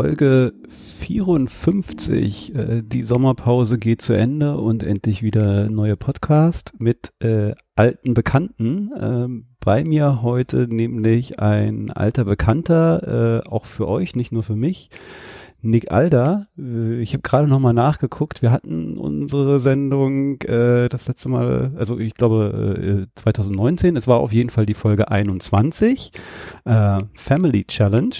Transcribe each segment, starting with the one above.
Folge 54. Äh, die Sommerpause geht zu Ende und endlich wieder neue Podcast mit äh, alten Bekannten. Ähm, bei mir heute nämlich ein alter Bekannter, äh, auch für euch, nicht nur für mich. Nick Alder. Äh, ich habe gerade noch mal nachgeguckt. Wir hatten unsere Sendung äh, das letzte Mal, also ich glaube äh, 2019. Es war auf jeden Fall die Folge 21, äh, Family Challenge.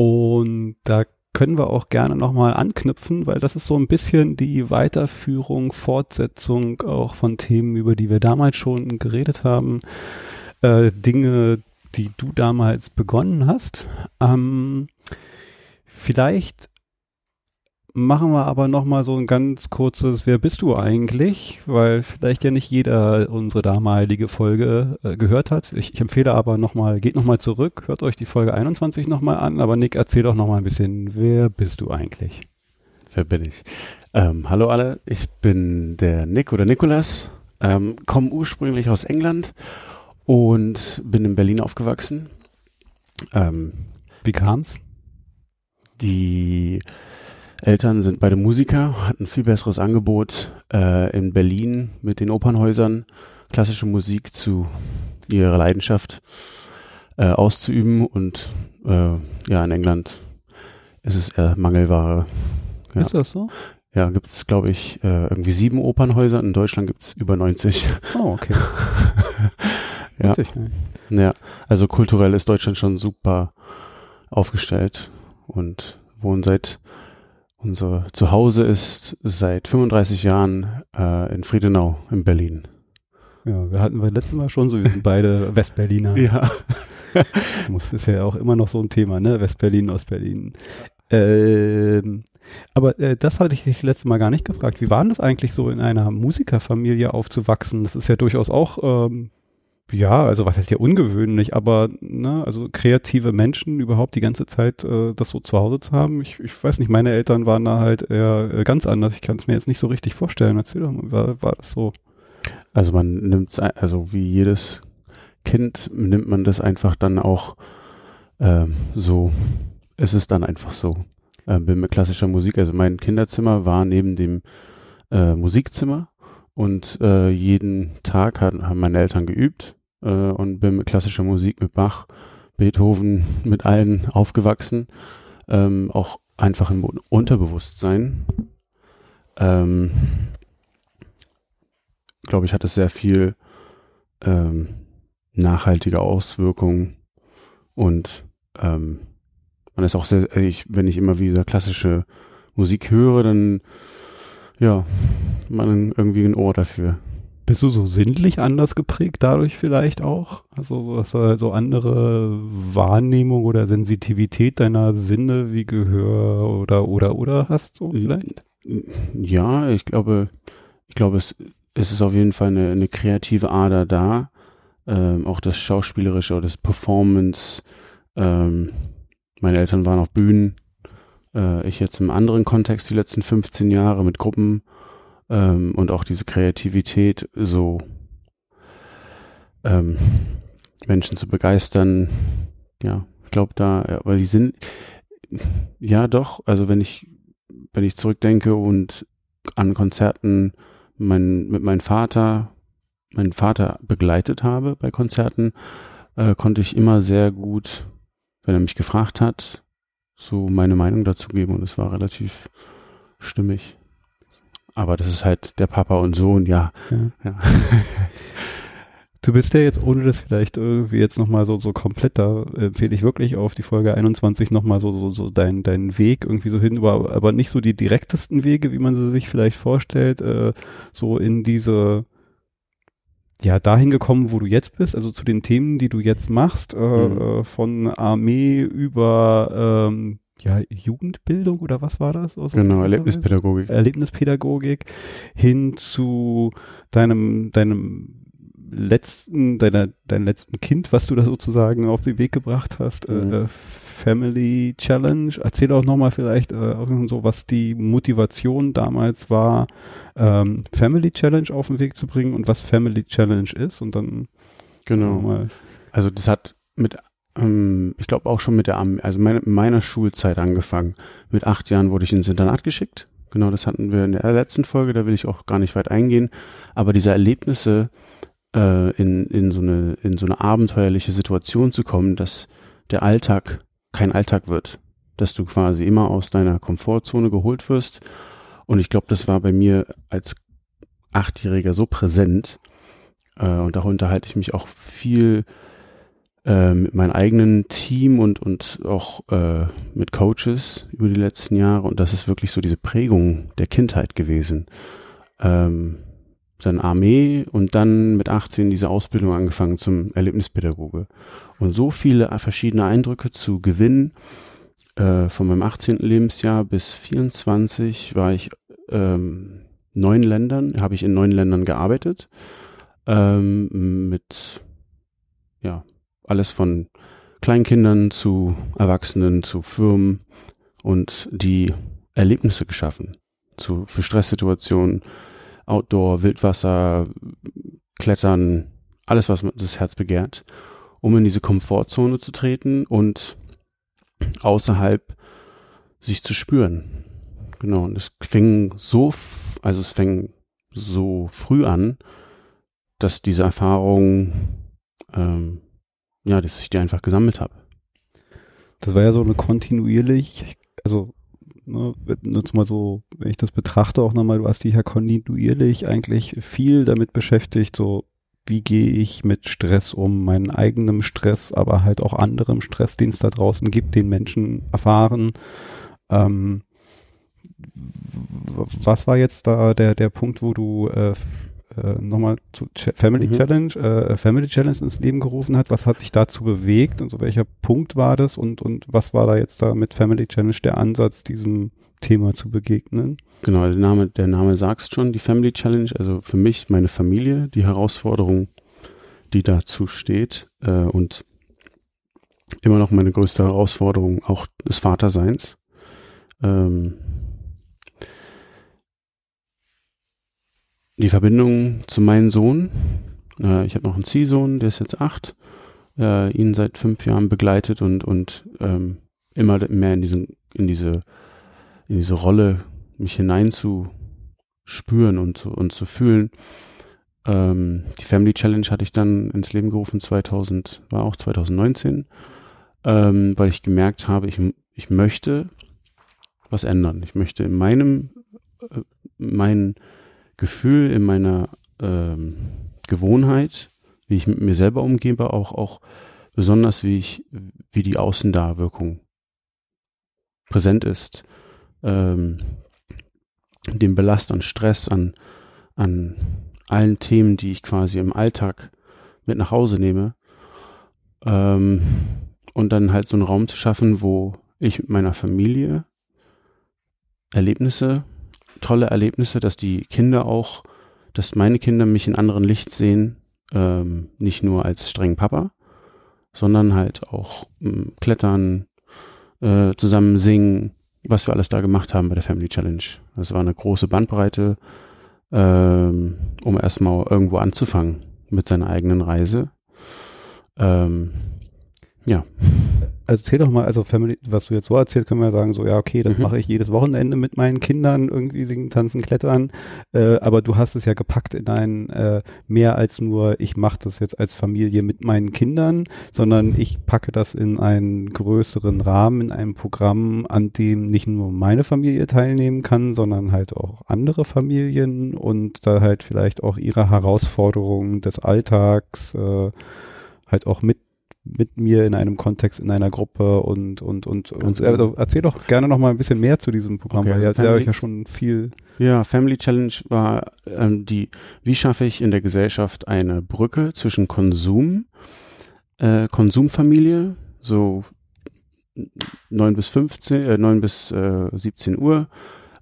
Und da können wir auch gerne nochmal anknüpfen, weil das ist so ein bisschen die Weiterführung, Fortsetzung auch von Themen, über die wir damals schon geredet haben. Äh, Dinge, die du damals begonnen hast. Ähm, vielleicht machen wir aber noch mal so ein ganz kurzes Wer bist du eigentlich? Weil vielleicht ja nicht jeder unsere damalige Folge äh, gehört hat. Ich, ich, empfehle aber noch mal, geht noch mal zurück, hört euch die Folge 21 noch mal an. Aber Nick, erzähl doch noch mal ein bisschen, wer bist du eigentlich? Wer bin ich? Ähm, hallo alle, ich bin der Nick oder Nikolas, ähm, komme ursprünglich aus England und bin in Berlin aufgewachsen. Ähm, Wie kam's? Die Eltern sind beide Musiker, hatten viel besseres Angebot äh, in Berlin mit den Opernhäusern, klassische Musik zu ihrer Leidenschaft äh, auszuüben und äh, ja, in England ist es eher Mangelware. Ja. Ist das so? Ja, gibt es, glaube ich, äh, irgendwie sieben Opernhäuser. In Deutschland gibt es über 90. Oh, okay. ja. ja, also kulturell ist Deutschland schon super aufgestellt und wohnen seit unser Zuhause ist seit 35 Jahren äh, in Friedenau in Berlin. Ja, wir hatten beim letzten Mal schon so, wir sind beide Westberliner. Ja. das ist ja auch immer noch so ein Thema, ne? Westberlin, Ostberlin. Ähm, aber äh, das hatte ich dich letztes Mal gar nicht gefragt. Wie war denn das eigentlich so in einer Musikerfamilie aufzuwachsen? Das ist ja durchaus auch ähm, ja, also was heißt ja ungewöhnlich, aber ne, also kreative Menschen überhaupt die ganze Zeit äh, das so zu Hause zu haben. Ich, ich weiß nicht, meine Eltern waren da halt eher äh, ganz anders. Ich kann es mir jetzt nicht so richtig vorstellen. Erzähl doch mal, war, war das so? Also man nimmt also wie jedes Kind nimmt man das einfach dann auch ähm, so. Es ist dann einfach so. Ähm, bin mit klassischer Musik, also mein Kinderzimmer war neben dem äh, Musikzimmer und äh, jeden Tag hat, haben meine Eltern geübt äh, und bin mit klassischer Musik, mit Bach, Beethoven, mit allen aufgewachsen. Ähm, auch einfach im Unterbewusstsein. Ähm, glaube ich, hat es sehr viel ähm, nachhaltige Auswirkungen und ähm, man ist auch sehr, ich, wenn ich immer wieder klassische Musik höre, dann ja, man irgendwie ein Ohr dafür. Bist du so sinnlich anders geprägt dadurch vielleicht auch? Also was so andere Wahrnehmung oder Sensitivität deiner Sinne wie Gehör oder oder oder hast du vielleicht? Ja, ich glaube, ich glaube, es, es ist auf jeden Fall eine, eine kreative Ader da. Ähm, auch das Schauspielerische oder das Performance. Ähm, meine Eltern waren auf Bühnen. Äh, ich jetzt im anderen Kontext die letzten 15 Jahre mit Gruppen ähm, und auch diese Kreativität, so ähm, Menschen zu begeistern. Ja, ich glaube da, aber die sind ja doch, also wenn ich wenn ich zurückdenke und an Konzerten mein, mit meinem Vater, meinen Vater begleitet habe bei Konzerten, äh, konnte ich immer sehr gut, wenn er mich gefragt hat, so meine Meinung dazu geben und es war relativ stimmig. Aber das ist halt der Papa und Sohn, ja. ja. ja. Du bist ja jetzt, ohne das vielleicht irgendwie jetzt nochmal so, so komplett, da empfehle ich wirklich auf die Folge 21 nochmal so, so, so deinen dein Weg irgendwie so hin, aber, aber nicht so die direktesten Wege, wie man sie sich vielleicht vorstellt, äh, so in diese, ja, dahin gekommen, wo du jetzt bist, also zu den Themen, die du jetzt machst, äh, mhm. Äh, von Armee über, ähm, ja, Jugendbildung oder was war das? Also genau, Erlebnispädagogik. Erlebnispädagogik hin zu deinem, deinem letzten, deiner, dein letzten Kind, was du da sozusagen auf den Weg gebracht hast, mhm. äh, Family Challenge. Erzähl auch nochmal vielleicht äh, so, was die Motivation damals war, ähm, Family Challenge auf den Weg zu bringen und was Family Challenge ist und dann genau. Mal. Also das hat mit ähm, ich glaube auch schon mit der also meine, meiner Schulzeit angefangen. Mit acht Jahren wurde ich ins Internat geschickt. Genau, das hatten wir in der letzten Folge, da will ich auch gar nicht weit eingehen. Aber diese Erlebnisse, äh, in, in, so eine, in so eine abenteuerliche Situation zu kommen, dass der Alltag kein Alltag wird. Dass du quasi immer aus deiner Komfortzone geholt wirst. Und ich glaube, das war bei mir als Achtjähriger so präsent. Äh, und darunter halte ich mich auch viel äh, mit meinem eigenen Team und, und auch äh, mit Coaches über die letzten Jahre. Und das ist wirklich so diese Prägung der Kindheit gewesen. Ähm, dann Armee und dann mit 18 diese Ausbildung angefangen zum Erlebnispädagoge. Und so viele verschiedene Eindrücke zu gewinnen. Äh, von meinem 18. Lebensjahr bis 24 war ich ähm, neun Ländern, habe ich in neun Ländern gearbeitet. Ähm, mit ja, alles von Kleinkindern zu Erwachsenen zu Firmen und die Erlebnisse geschaffen zu, für Stresssituationen, Outdoor, Wildwasser, Klettern, alles, was das Herz begehrt, um in diese Komfortzone zu treten und außerhalb sich zu spüren. Genau, und es fing so, also es fing so früh an, dass diese Erfahrung, ähm, ja, dass ich die einfach gesammelt habe. Das war ja so eine kontinuierlich, also ne, jetzt mal so, wenn ich das betrachte, auch nochmal, du hast dich ja kontinuierlich eigentlich viel damit beschäftigt, so wie gehe ich mit Stress um, meinen eigenen Stress, aber halt auch anderem Stress, den es da draußen gibt, den Menschen erfahren. Ähm, was war jetzt da der, der Punkt, wo du äh, äh, nochmal zu Ch Family mhm. Challenge, äh, Family Challenge ins Leben gerufen hat. Was hat dich dazu bewegt und so welcher Punkt war das und, und was war da jetzt da mit Family Challenge der Ansatz, diesem Thema zu begegnen? Genau, der Name, der Name sagst schon, die Family Challenge, also für mich, meine Familie, die Herausforderung, die dazu steht äh, und immer noch meine größte Herausforderung auch des Vaterseins. Ähm, die Verbindung zu meinem Sohn. Äh, ich habe noch einen Ziehsohn, der ist jetzt acht, äh, ihn seit fünf Jahren begleitet und, und ähm, immer mehr in, diesen, in, diese, in diese Rolle mich hineinzuspüren und, zu, und zu fühlen. Ähm, die Family Challenge hatte ich dann ins Leben gerufen, 2000, war auch 2019, ähm, weil ich gemerkt habe, ich, ich möchte was ändern. Ich möchte in meinem, äh, meinen Gefühl, in meiner ähm, Gewohnheit, wie ich mit mir selber umgebe, auch, auch besonders wie ich, wie die Außendarwirkung präsent ist, ähm, dem Belast an Stress, an, an allen Themen, die ich quasi im Alltag mit nach Hause nehme, ähm, und dann halt so einen Raum zu schaffen, wo ich mit meiner Familie Erlebnisse tolle Erlebnisse, dass die Kinder auch, dass meine Kinder mich in anderen Licht sehen, ähm, nicht nur als strengen Papa, sondern halt auch ähm, klettern, äh, zusammen singen, was wir alles da gemacht haben bei der Family Challenge. Das war eine große Bandbreite, ähm, um erstmal irgendwo anzufangen mit seiner eigenen Reise. Ähm, ja. Also erzähl doch mal, also Family, was du jetzt so erzählst, können wir sagen, so, ja, okay, das mhm. mache ich jedes Wochenende mit meinen Kindern, irgendwie singen, tanzen, klettern, äh, aber du hast es ja gepackt in ein äh, mehr als nur, ich mache das jetzt als Familie mit meinen Kindern, sondern ich packe das in einen größeren Rahmen, in einem Programm, an dem nicht nur meine Familie teilnehmen kann, sondern halt auch andere Familien und da halt vielleicht auch ihre Herausforderungen des Alltags äh, halt auch mit mit mir in einem Kontext, in einer Gruppe und und und, und also erzähl doch gerne noch mal ein bisschen mehr zu diesem Programm, okay, weil also ihr habt ja schon viel. Ja, Family Challenge war ähm, die, wie schaffe ich in der Gesellschaft eine Brücke zwischen Konsum, äh, Konsumfamilie, so 9 bis 15, äh, 9 bis äh, 17 Uhr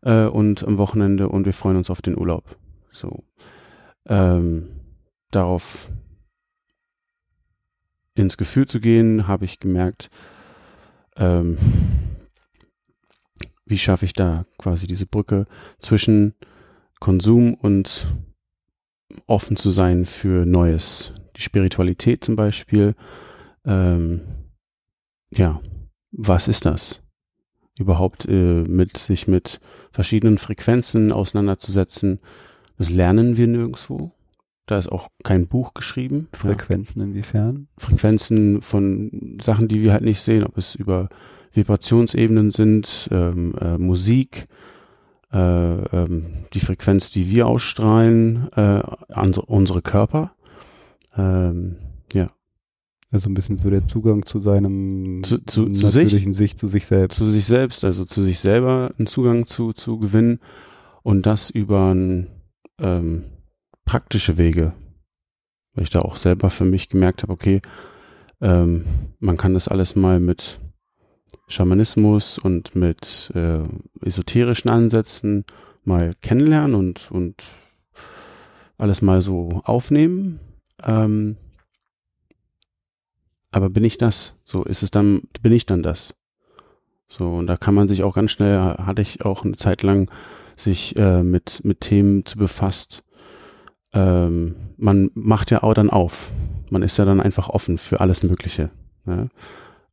äh, und am Wochenende und wir freuen uns auf den Urlaub. So. Ähm, darauf ins Gefühl zu gehen, habe ich gemerkt, ähm, wie schaffe ich da quasi diese Brücke zwischen Konsum und offen zu sein für Neues. Die Spiritualität zum Beispiel. Ähm, ja, was ist das? Überhaupt äh, mit sich mit verschiedenen Frequenzen auseinanderzusetzen. Das lernen wir nirgendwo. Da ist auch kein Buch geschrieben. Frequenzen inwiefern? Frequenzen von Sachen, die wir halt nicht sehen, ob es über Vibrationsebenen sind, ähm, äh, Musik, äh, ähm, die Frequenz, die wir ausstrahlen, äh, unsere Körper. Ähm, ja. Also ein bisschen so der Zugang zu seinem zu, zu, zu sich, sich, zu sich selbst. Zu sich selbst, also zu sich selber einen Zugang zu, zu gewinnen und das über ein ähm, praktische Wege, weil ich da auch selber für mich gemerkt habe, okay, ähm, man kann das alles mal mit Schamanismus und mit äh, esoterischen Ansätzen mal kennenlernen und, und alles mal so aufnehmen. Ähm, aber bin ich das? So ist es dann, bin ich dann das? So, und da kann man sich auch ganz schnell, hatte ich auch eine Zeit lang sich äh, mit, mit Themen zu befasst, ähm, man macht ja auch dann auf. Man ist ja dann einfach offen für alles Mögliche. Ja?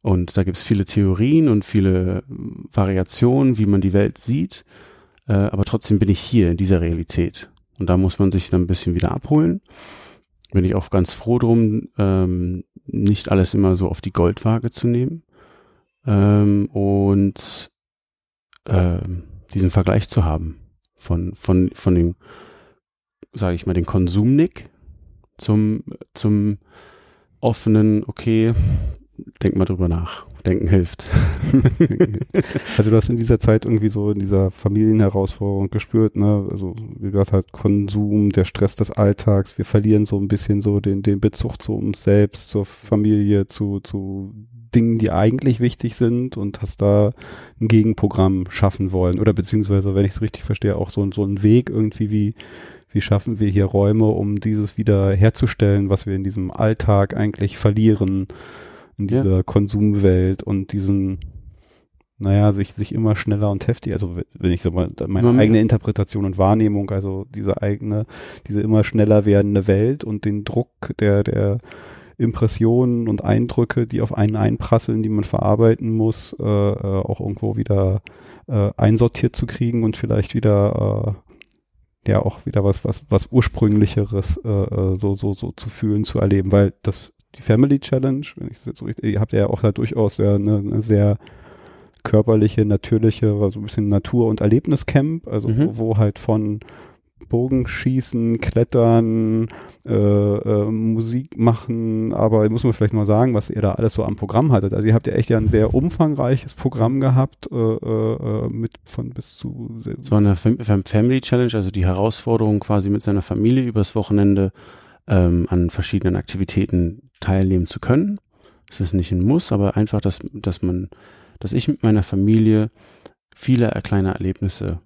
Und da gibt es viele Theorien und viele Variationen, wie man die Welt sieht. Äh, aber trotzdem bin ich hier in dieser Realität. Und da muss man sich dann ein bisschen wieder abholen. Bin ich auch ganz froh drum, ähm, nicht alles immer so auf die Goldwaage zu nehmen. Ähm, und ähm, diesen Vergleich zu haben von, von, von dem sage ich mal, den Konsumnick zum, zum offenen, okay, denk mal drüber nach. Denken hilft. also du hast in dieser Zeit irgendwie so in dieser Familienherausforderung gespürt, ne? Also wie gesagt halt Konsum, der Stress des Alltags, wir verlieren so ein bisschen so den, den Bezug zu uns selbst, zur Familie, zu, zu Dingen, die eigentlich wichtig sind und hast da ein Gegenprogramm schaffen wollen. Oder beziehungsweise, wenn ich es richtig verstehe, auch so, so einen Weg irgendwie wie wie schaffen wir hier Räume, um dieses wieder herzustellen, was wir in diesem Alltag eigentlich verlieren, in dieser ja. Konsumwelt und diesen, naja, sich, sich immer schneller und heftig, also wenn ich so mal, meine mhm. eigene Interpretation und Wahrnehmung, also diese eigene, diese immer schneller werdende Welt und den Druck der, der Impressionen und Eindrücke, die auf einen einprasseln, die man verarbeiten muss, äh, äh, auch irgendwo wieder äh, einsortiert zu kriegen und vielleicht wieder äh, ja auch wieder was, was, was ursprünglicheres äh, äh, so, so, so zu fühlen, zu erleben, weil das, die Family Challenge, wenn ich das jetzt so richtig, ihr habt ja auch da durchaus ja eine, eine sehr körperliche, natürliche, so ein bisschen Natur- und Erlebniscamp, also mhm. wo, wo halt von Bogenschießen, Klettern, äh, äh, Musik machen, aber muss man vielleicht mal sagen, was ihr da alles so am Programm hattet. Also ihr habt ja echt ja ein sehr umfangreiches Programm gehabt, äh, äh, mit von bis zu so eine Family Challenge, also die Herausforderung quasi mit seiner Familie übers Wochenende ähm, an verschiedenen Aktivitäten teilnehmen zu können. Es ist nicht ein Muss, aber einfach, dass, dass man, dass ich mit meiner Familie viele kleine Erlebnisse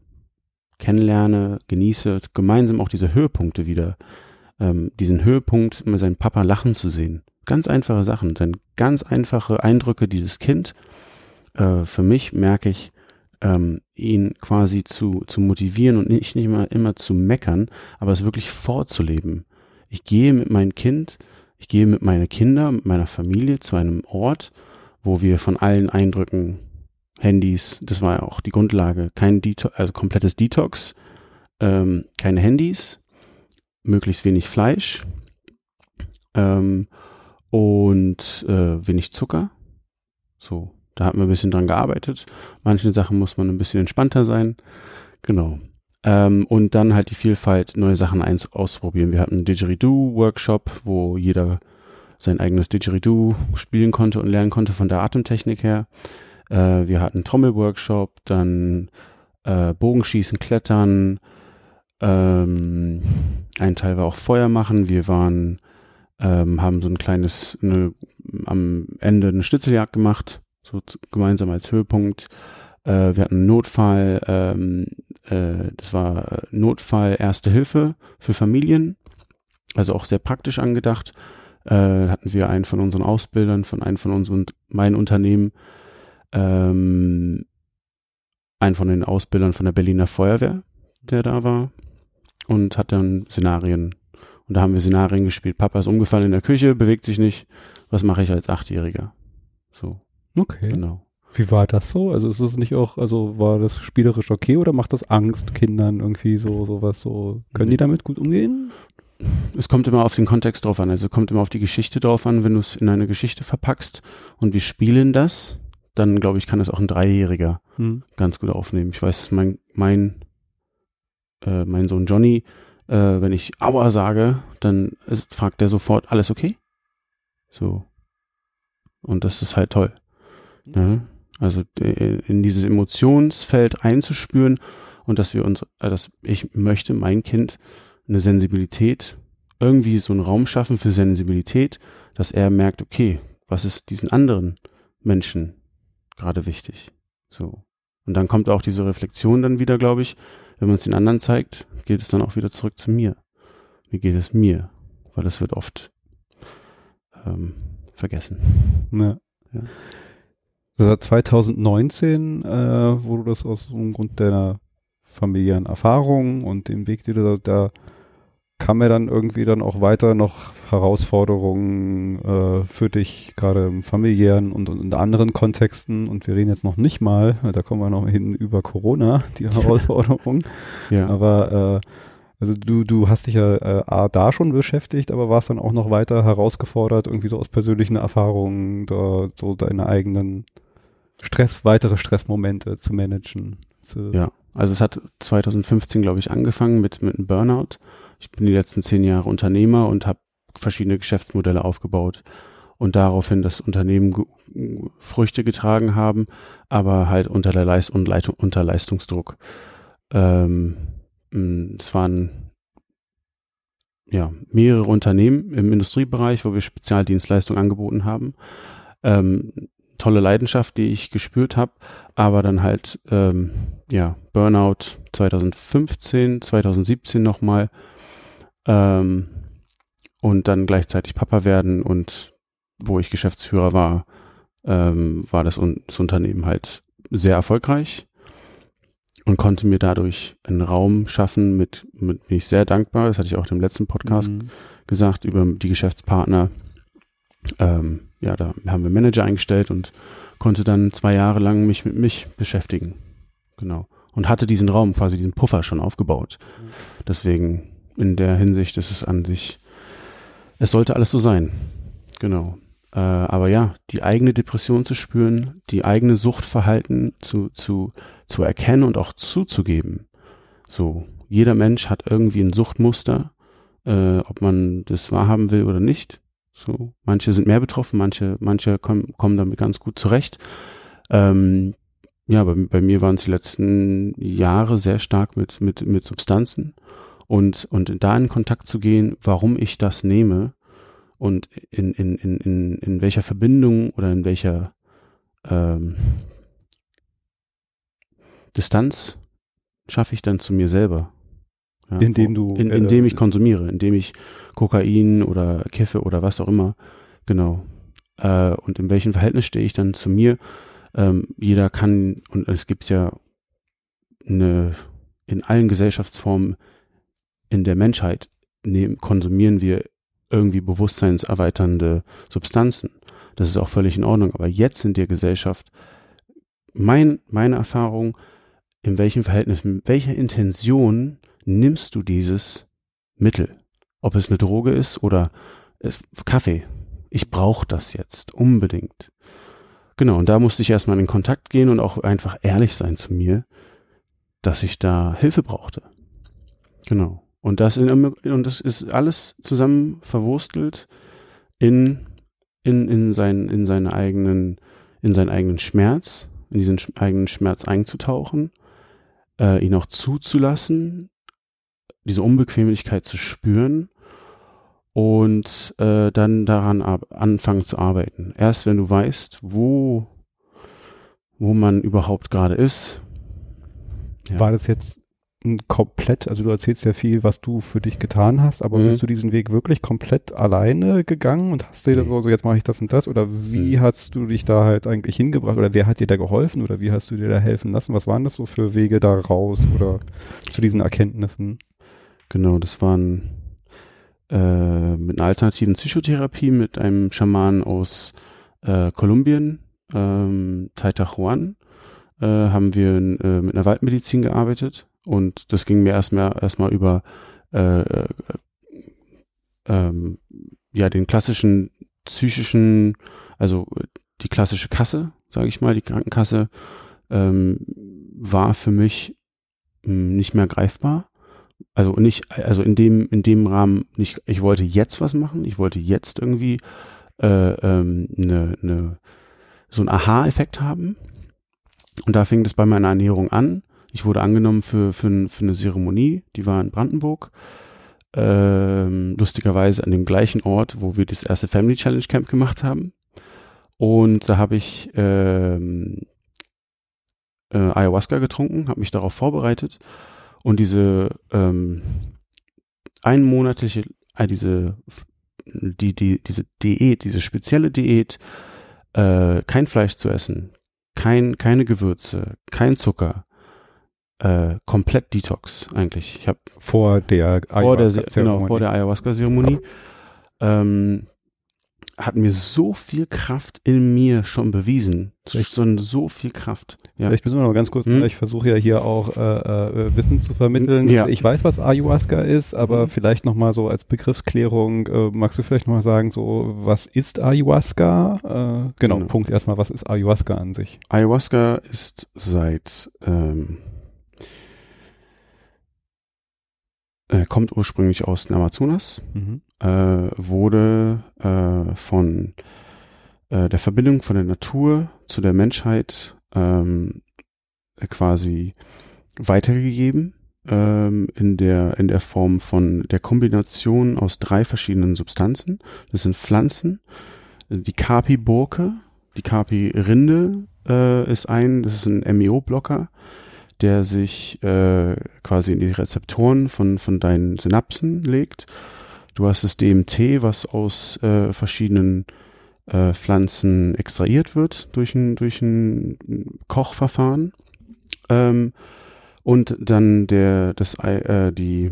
kennenlerne, genieße, gemeinsam auch diese Höhepunkte wieder, ähm, diesen Höhepunkt, immer seinen Papa lachen zu sehen. Ganz einfache Sachen, sind ganz einfache Eindrücke, die das Kind, äh, für mich merke ich, ähm, ihn quasi zu, zu motivieren und nicht, nicht immer, immer zu meckern, aber es wirklich vorzuleben. Ich gehe mit meinem Kind, ich gehe mit meinen Kindern, mit meiner Familie zu einem Ort, wo wir von allen Eindrücken, Handys, das war ja auch die Grundlage, kein Detox, also komplettes Detox, ähm, keine Handys, möglichst wenig Fleisch ähm, und äh, wenig Zucker. So, da hat man ein bisschen dran gearbeitet. Manche Sachen muss man ein bisschen entspannter sein. Genau. Ähm, und dann halt die Vielfalt, neue Sachen eins ausprobieren. Wir hatten einen Didgeridoo-Workshop, wo jeder sein eigenes Didgeridoo spielen konnte und lernen konnte von der Atemtechnik her. Äh, wir hatten Trommelworkshop, dann äh, Bogenschießen, Klettern. Ähm, ein Teil war auch Feuer machen. Wir waren, ähm, haben so ein kleines, eine, am Ende eine Schnitzeljagd gemacht, so gemeinsam als Höhepunkt. Äh, wir hatten Notfall, ähm, äh, das war Notfall Erste Hilfe für Familien, also auch sehr praktisch angedacht. Äh, hatten wir einen von unseren Ausbildern, von einem von unseren, mein Unternehmen, ähm, einen von den Ausbildern von der Berliner Feuerwehr, der da war und hat dann Szenarien. Und da haben wir Szenarien gespielt. Papa ist umgefallen in der Küche, bewegt sich nicht. Was mache ich als Achtjähriger? So. Okay. Genau. Wie war das so? Also ist es nicht auch, also war das spielerisch okay oder macht das Angst Kindern irgendwie so sowas so? Können die damit gut umgehen? Es kommt immer auf den Kontext drauf an. Also kommt immer auf die Geschichte drauf an, wenn du es in eine Geschichte verpackst und wir spielen das, dann glaube ich, kann es auch ein Dreijähriger hm. ganz gut aufnehmen. Ich weiß, mein, mein, äh, mein Sohn Johnny, äh, wenn ich Aua sage, dann ist, fragt er sofort, alles okay? So. Und das ist halt toll. Ne? Also äh, in dieses Emotionsfeld einzuspüren und dass wir uns, äh, dass ich möchte mein Kind eine Sensibilität, irgendwie so einen Raum schaffen für Sensibilität, dass er merkt, okay, was ist diesen anderen Menschen gerade wichtig? So. Und dann kommt auch diese Reflexion dann wieder, glaube ich, wenn man es den anderen zeigt, geht es dann auch wieder zurück zu mir. Wie geht es mir? Weil das wird oft ähm, vergessen. Ja. ja. Also 2019, äh, wo du das aus dem Grund deiner familiären Erfahrungen und dem Weg, die du da, da kam ja dann irgendwie dann auch weiter noch Herausforderungen äh, für dich, gerade im familiären und, und in anderen Kontexten. Und wir reden jetzt noch nicht mal, da kommen wir noch hin über Corona, die Herausforderungen. ja. Aber äh, also du, du hast dich ja äh, da schon beschäftigt, aber warst dann auch noch weiter herausgefordert, irgendwie so aus persönlichen Erfahrungen, da so deine eigenen Stress, weitere Stressmomente zu managen. Zu ja, also es hat 2015, glaube ich, angefangen mit, mit einem Burnout. Ich bin die letzten zehn Jahre Unternehmer und habe verschiedene Geschäftsmodelle aufgebaut und daraufhin das Unternehmen Früchte getragen haben, aber halt unter der Leist und Leitung, unter Leistungsdruck. Ähm, es waren ja mehrere Unternehmen im Industriebereich, wo wir Spezialdienstleistungen angeboten haben. Ähm, tolle Leidenschaft, die ich gespürt habe, aber dann halt ähm, ja Burnout 2015, 2017 nochmal ähm, und dann gleichzeitig Papa werden und wo ich Geschäftsführer war, ähm, war das, un das Unternehmen halt sehr erfolgreich und konnte mir dadurch einen Raum schaffen, mit, mit bin ich sehr dankbar, das hatte ich auch im letzten Podcast mhm. gesagt, über die Geschäftspartner, ähm, ja, da haben wir Manager eingestellt und konnte dann zwei Jahre lang mich mit mich beschäftigen. Genau. Und hatte diesen Raum, quasi diesen Puffer schon aufgebaut. Deswegen in der Hinsicht ist es an sich, es sollte alles so sein. Genau. Äh, aber ja, die eigene Depression zu spüren, die eigene Suchtverhalten zu, zu, zu erkennen und auch zuzugeben. So, jeder Mensch hat irgendwie ein Suchtmuster, äh, ob man das wahrhaben will oder nicht. So, manche sind mehr betroffen, manche, manche kommen, kommen damit ganz gut zurecht. Ähm, ja, bei, bei mir waren es die letzten Jahre sehr stark mit, mit, mit Substanzen und, und da in Kontakt zu gehen, warum ich das nehme und in, in, in, in, in welcher Verbindung oder in welcher ähm, Distanz schaffe ich dann zu mir selber. Ja, indem du. In, indem äh, ich konsumiere, indem ich Kokain oder Kiffe oder was auch immer, genau. Äh, und in welchem Verhältnis stehe ich dann zu mir? Ähm, jeder kann, und es gibt ja eine, in allen Gesellschaftsformen in der Menschheit nehmen, konsumieren wir irgendwie bewusstseinserweiternde Substanzen. Das ist auch völlig in Ordnung. Aber jetzt in der Gesellschaft, mein, meine Erfahrung, in welchem Verhältnis, mit welcher Intention nimmst du dieses Mittel? Ob es eine Droge ist oder es, Kaffee. Ich brauche das jetzt unbedingt. Genau, und da musste ich erstmal in Kontakt gehen und auch einfach ehrlich sein zu mir, dass ich da Hilfe brauchte. Genau. Und das, in, und das ist alles zusammen verwurstelt in, in, in, sein, in seinen eigenen, in seinen eigenen Schmerz, in diesen eigenen Schmerz einzutauchen, äh, ihn auch zuzulassen, diese Unbequemlichkeit zu spüren und äh, dann daran anfangen zu arbeiten. Erst wenn du weißt, wo, wo man überhaupt gerade ist. Ja. War das jetzt komplett, also du erzählst ja viel, was du für dich getan hast, aber mhm. bist du diesen Weg wirklich komplett alleine gegangen und hast dir nee. so, so jetzt mache ich das und das oder wie mhm. hast du dich da halt eigentlich hingebracht oder wer hat dir da geholfen oder wie hast du dir da helfen lassen? Was waren das so für Wege da raus oder zu diesen Erkenntnissen? Genau, das waren äh, mit einer alternativen Psychotherapie mit einem Schaman aus äh, Kolumbien, ähm, Taita Juan, äh, haben wir äh, mit einer Waldmedizin gearbeitet und das ging mir erstmal erstmal über äh, äh, ähm, ja den klassischen psychischen, also die klassische Kasse, sage ich mal, die Krankenkasse ähm, war für mich mh, hm, nicht mehr greifbar also nicht, also in dem, in dem Rahmen nicht, ich wollte jetzt was machen, ich wollte jetzt irgendwie äh, ähm, ne, ne, so einen Aha-Effekt haben. Und da fing das bei meiner Ernährung an. Ich wurde angenommen für, für, für eine Zeremonie, die war in Brandenburg. Ähm, lustigerweise an dem gleichen Ort, wo wir das erste Family Challenge Camp gemacht haben. Und da habe ich ähm, äh, Ayahuasca getrunken, habe mich darauf vorbereitet und diese ähm, einmonatliche, äh, diese, die, die, diese Diät, diese spezielle Diät, äh, kein Fleisch zu essen, kein, keine Gewürze, kein Zucker, äh, komplett Detox eigentlich. Ich habe vor der vor der, genau, vor der Ayahuasca-Zeremonie ähm, hat mir so viel Kraft in mir schon bewiesen. Schon so viel Kraft. Ja. Müssen wir noch ganz kurz, hm? ich versuche ja hier auch äh, äh, Wissen zu vermitteln. Ja. Ich weiß, was Ayahuasca ist, aber hm. vielleicht nochmal so als Begriffsklärung, äh, magst du vielleicht nochmal sagen, so, was ist Ayahuasca? Äh, genau, genau, Punkt erstmal, was ist Ayahuasca an sich? Ayahuasca ist seit ähm, äh, kommt ursprünglich aus dem Amazonas, mhm. äh, wurde äh, von äh, der Verbindung von der Natur zu der Menschheit ähm, quasi weitergegeben ähm, in der in der Form von der Kombination aus drei verschiedenen Substanzen. Das sind Pflanzen, die Kapi-Burke, die Kapi-Rinde äh, ist ein, das ist ein MEO-Blocker der sich äh, quasi in die Rezeptoren von, von deinen Synapsen legt. Du hast das DMT, was aus äh, verschiedenen äh, Pflanzen extrahiert wird durch ein, durch ein Kochverfahren. Ähm, und dann der, das, äh, die,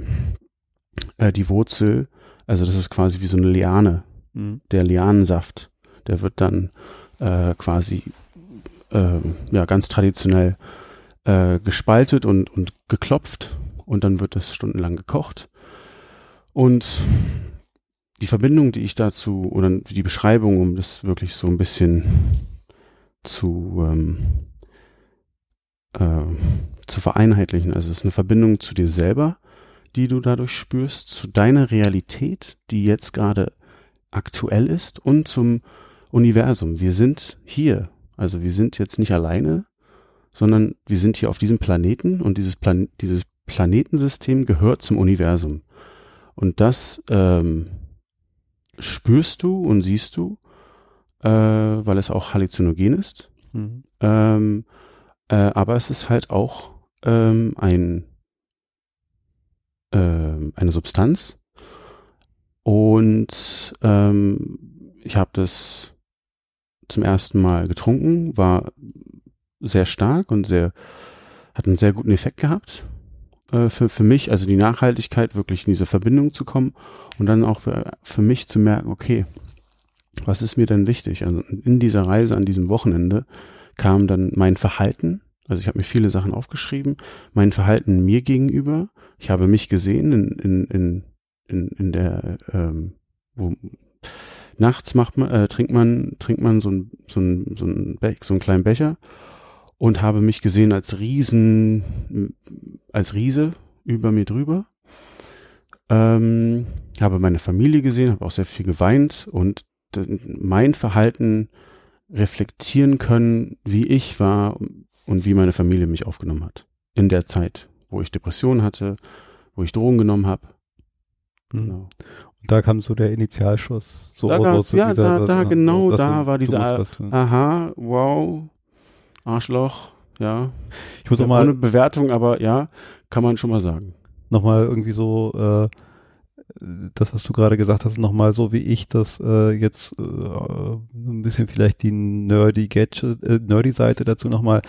äh, die Wurzel, also das ist quasi wie so eine Liane, mhm. der Lianensaft, der wird dann äh, quasi äh, ja ganz traditionell äh, gespaltet und, und geklopft und dann wird es stundenlang gekocht. Und die Verbindung, die ich dazu, oder die Beschreibung, um das wirklich so ein bisschen zu, ähm, äh, zu vereinheitlichen, also es ist eine Verbindung zu dir selber, die du dadurch spürst, zu deiner Realität, die jetzt gerade aktuell ist und zum Universum. Wir sind hier, also wir sind jetzt nicht alleine, sondern wir sind hier auf diesem Planeten und dieses, Plan dieses Planetensystem gehört zum Universum. Und das ähm, spürst du und siehst du, äh, weil es auch halluzinogen ist. Mhm. Ähm, äh, aber es ist halt auch ähm, ein, äh, eine Substanz. Und ähm, ich habe das zum ersten Mal getrunken, war sehr stark und sehr, hat einen sehr guten Effekt gehabt äh, für, für mich, also die Nachhaltigkeit, wirklich in diese Verbindung zu kommen und dann auch für, für mich zu merken, okay, was ist mir denn wichtig? Also in dieser Reise an diesem Wochenende kam dann mein Verhalten, also ich habe mir viele Sachen aufgeschrieben, mein Verhalten mir gegenüber. Ich habe mich gesehen in, in, in, in, in der, ähm, wo, nachts macht man, äh, trinkt man, trinkt man so ein, so ein, so ein, Be so einen kleinen Becher und habe mich gesehen als Riesen, als Riese über mir drüber. Ähm, habe meine Familie gesehen, habe auch sehr viel geweint und mein Verhalten reflektieren können, wie ich war und wie meine Familie mich aufgenommen hat. In der Zeit, wo ich Depressionen hatte, wo ich Drogen genommen habe. Mhm. Genau. Und da kam so der Initialschuss. So, da, so, so ja, dieser, da, da genau, da war dieser, aha, wow, Arschloch, ja. Ich muss auch mal. Ohne Bewertung, aber ja, kann man schon mal sagen. Nochmal irgendwie so, äh, das, was du gerade gesagt hast, nochmal so wie ich das äh, jetzt äh, ein bisschen vielleicht die nerdy Gadget, äh, nerdy Seite dazu nochmal.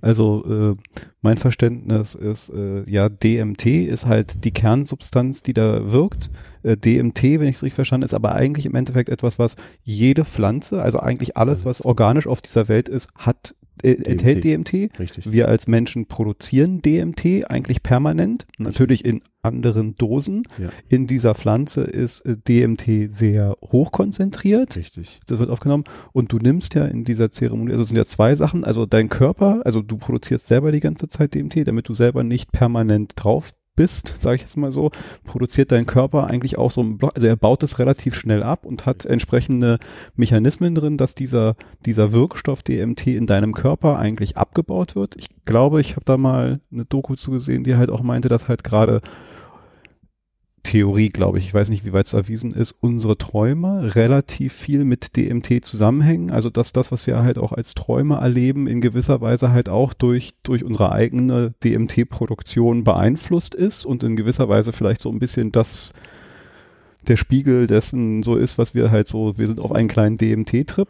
Also äh, mein Verständnis ist, äh, ja, DMT ist halt die Kernsubstanz, die da wirkt. Äh, DMT, wenn ich es richtig verstanden, ist aber eigentlich im Endeffekt etwas, was jede Pflanze, also eigentlich alles, was organisch auf dieser Welt ist, hat äh, enthält DMT. Richtig. Wir als Menschen produzieren DMT eigentlich permanent, natürlich in anderen Dosen. Ja. In dieser Pflanze ist äh, DMT sehr hoch konzentriert. Richtig. Das wird aufgenommen. Und du nimmst ja in dieser Zeremonie, also es sind ja zwei Sachen, also dein Körper, also du produzierst selber die ganze Zeit DMT, damit du selber nicht permanent drauf bist, sage ich jetzt mal so, produziert dein Körper eigentlich auch so ein Block, also er baut es relativ schnell ab und hat entsprechende Mechanismen drin, dass dieser, dieser Wirkstoff DMT in deinem Körper eigentlich abgebaut wird. Ich glaube, ich habe da mal eine Doku zu gesehen, die halt auch meinte, dass halt gerade Theorie, glaube ich, ich weiß nicht, wie weit es erwiesen ist, unsere Träume relativ viel mit DMT zusammenhängen. Also dass das, was wir halt auch als Träume erleben, in gewisser Weise halt auch durch, durch unsere eigene DMT-Produktion beeinflusst ist und in gewisser Weise vielleicht so ein bisschen das der Spiegel dessen so ist, was wir halt so, wir sind auf einen kleinen DMT-Trip.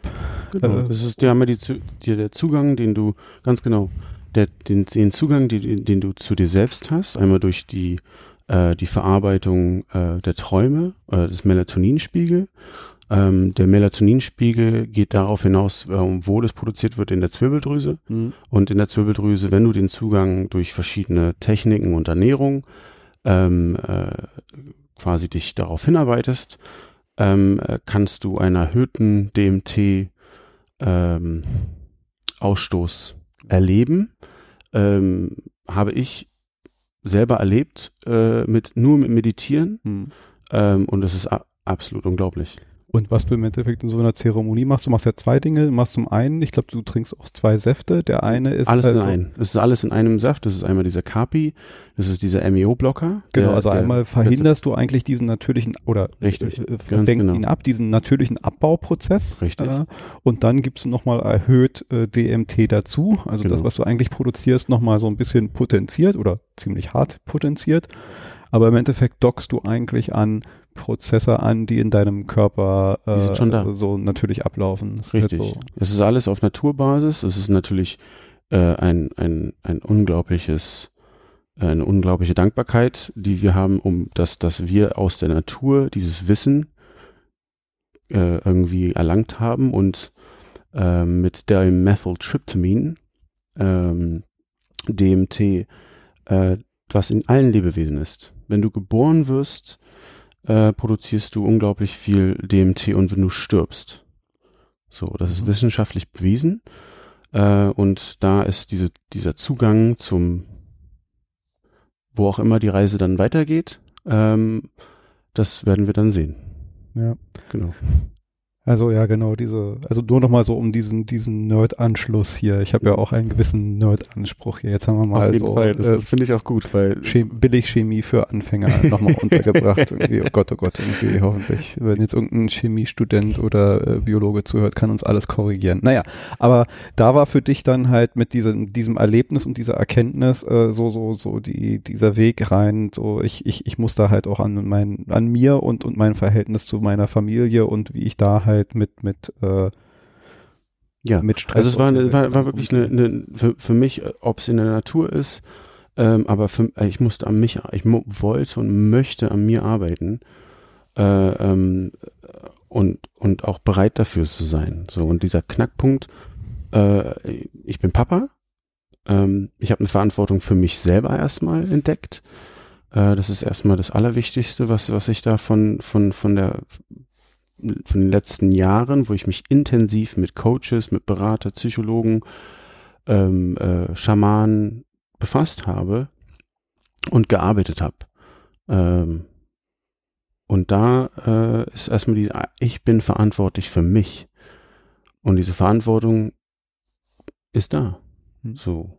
Genau, äh, das ist ja immer die, die, der Zugang, den du, ganz genau, der, den, den Zugang, die, den du zu dir selbst hast, einmal durch die äh, die Verarbeitung äh, der Träume, äh, des Melatoninspiegel. Ähm, der Melatoninspiegel geht darauf hinaus, äh, wo das produziert wird in der Zwirbeldrüse. Mhm. Und in der Zwirbeldrüse, wenn du den Zugang durch verschiedene Techniken und Ernährung ähm, äh, quasi dich darauf hinarbeitest, ähm, äh, kannst du einen erhöhten DMT ähm, erleben. Ähm, habe ich selber erlebt äh, mit nur mit Meditieren hm. ähm, und es ist absolut unglaublich. Und was du im Endeffekt in so einer Zeremonie machst, du machst ja zwei Dinge. Du machst zum einen, ich glaube, du trinkst auch zwei Säfte. Der eine ist. Alles also, in einem. Es ist alles in einem Saft. Das ist einmal dieser Kapi, das ist dieser MEO-Blocker. Genau, also der, einmal verhinderst du eigentlich diesen natürlichen, oder richtig, äh, senkst genau. ihn ab, diesen natürlichen Abbauprozess. Richtig. Äh, und dann gibst du nochmal erhöht äh, DMT dazu. Also genau. das, was du eigentlich produzierst, nochmal so ein bisschen potenziert oder ziemlich hart potenziert. Aber im Endeffekt dockst du eigentlich an Prozesse an, die in deinem Körper äh, so natürlich ablaufen. Das Richtig. Halt so. Es ist alles auf Naturbasis. Es ist natürlich äh, ein, ein, ein unglaubliches, äh, eine unglaubliche Dankbarkeit, die wir haben, um das, dass wir aus der Natur dieses Wissen äh, irgendwie erlangt haben und äh, mit dem Methyltryptamin, ähm, DMT, äh, was in allen Lebewesen ist. Wenn du geboren wirst, äh, produzierst du unglaublich viel DMT und wenn du stirbst. So, das ist mhm. wissenschaftlich bewiesen. Äh, und da ist diese, dieser Zugang zum, wo auch immer die Reise dann weitergeht, ähm, das werden wir dann sehen. Ja. Genau. Also ja, genau, diese, also nur nochmal so um diesen, diesen Nerd-Anschluss hier. Ich habe ja auch einen gewissen Nerd-Anspruch hier. Jetzt haben wir mal Auf jeden so, Fall, das, äh, das finde ich auch gut, weil Chem Billig-Chemie für Anfänger nochmal untergebracht. irgendwie, oh Gott, oh Gott, irgendwie hoffentlich, wenn jetzt irgendein Chemiestudent oder äh, Biologe zuhört, kann uns alles korrigieren. Naja, aber da war für dich dann halt mit diesem, diesem Erlebnis und dieser Erkenntnis äh, so, so, so die, dieser Weg rein, so ich, ich, ich muss da halt auch an mein, an mir und, und mein Verhältnis zu meiner Familie und wie ich da halt halt mit, mit, äh, ja, mit Stress. Also es war, eine, war, war wirklich eine, eine für, für mich, ob es in der Natur ist, ähm, aber für, ich musste an mich, ich wollte und möchte an mir arbeiten. Äh, ähm, und und auch bereit dafür zu sein. So, und dieser Knackpunkt, äh, ich bin Papa, ähm, ich habe eine Verantwortung für mich selber erstmal entdeckt. Äh, das ist erstmal das Allerwichtigste, was, was ich da von, von, von der von den letzten Jahren, wo ich mich intensiv mit Coaches, mit Berater, Psychologen, ähm, äh, Schamanen befasst habe und gearbeitet habe. Ähm, und da äh, ist erstmal die, ich bin verantwortlich für mich. Und diese Verantwortung ist da. Hm. So.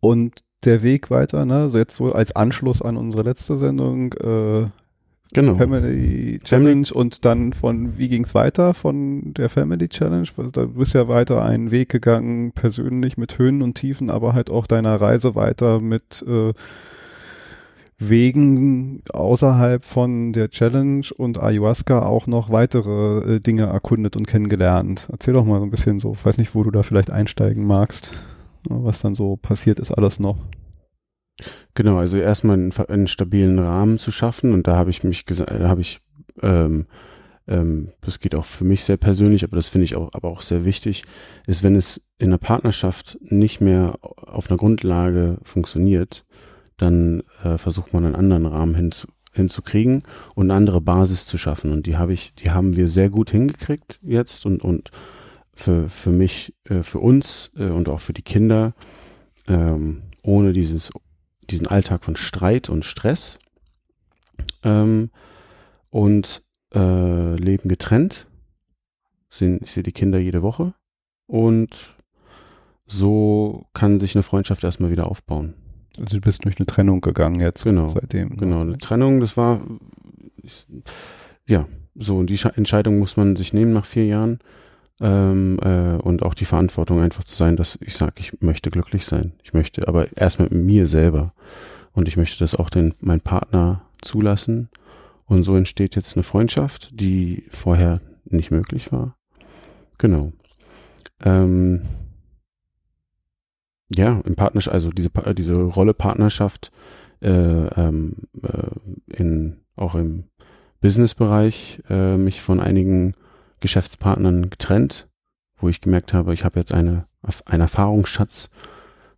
Und der Weg weiter, ne, also jetzt so als Anschluss an unsere letzte Sendung, äh, genau. Family Challenge Family. und dann von, wie ging's weiter von der Family Challenge? Da bist ja weiter einen Weg gegangen, persönlich mit Höhen und Tiefen, aber halt auch deiner Reise weiter mit äh, Wegen außerhalb von der Challenge und Ayahuasca auch noch weitere äh, Dinge erkundet und kennengelernt. Erzähl doch mal so ein bisschen so, ich weiß nicht, wo du da vielleicht einsteigen magst, was dann so passiert ist alles noch. Genau, also erstmal einen, einen stabilen Rahmen zu schaffen und da habe ich mich gesagt, habe ich ähm, ähm, das geht auch für mich sehr persönlich, aber das finde ich auch, aber auch sehr wichtig, ist, wenn es in einer Partnerschaft nicht mehr auf einer Grundlage funktioniert, dann äh, versucht man einen anderen Rahmen hinzu, hinzukriegen und eine andere Basis zu schaffen. Und die habe ich, die haben wir sehr gut hingekriegt jetzt und, und für, für mich, äh, für uns äh, und auch für die Kinder, ähm, ohne dieses, diesen Alltag von Streit und Stress ähm, und äh, leben getrennt. Sind, ich sehe die Kinder jede Woche und so kann sich eine Freundschaft erstmal wieder aufbauen. Also du bist durch eine Trennung gegangen jetzt genau, seitdem. Ne? Genau, eine Trennung, das war ja so, und die Entscheidung muss man sich nehmen nach vier Jahren. Ähm, äh, und auch die Verantwortung einfach zu sein, dass ich sage, ich möchte glücklich sein. Ich möchte, aber erst mit mir selber. Und ich möchte das auch den, mein Partner zulassen. Und so entsteht jetzt eine Freundschaft, die vorher nicht möglich war. Genau. Ähm, ja, im Partnerschaft, also diese, diese Rolle Partnerschaft äh, ähm, äh, in, auch im Businessbereich äh, mich von einigen Geschäftspartnern getrennt, wo ich gemerkt habe, ich habe jetzt eine, einen Erfahrungsschatz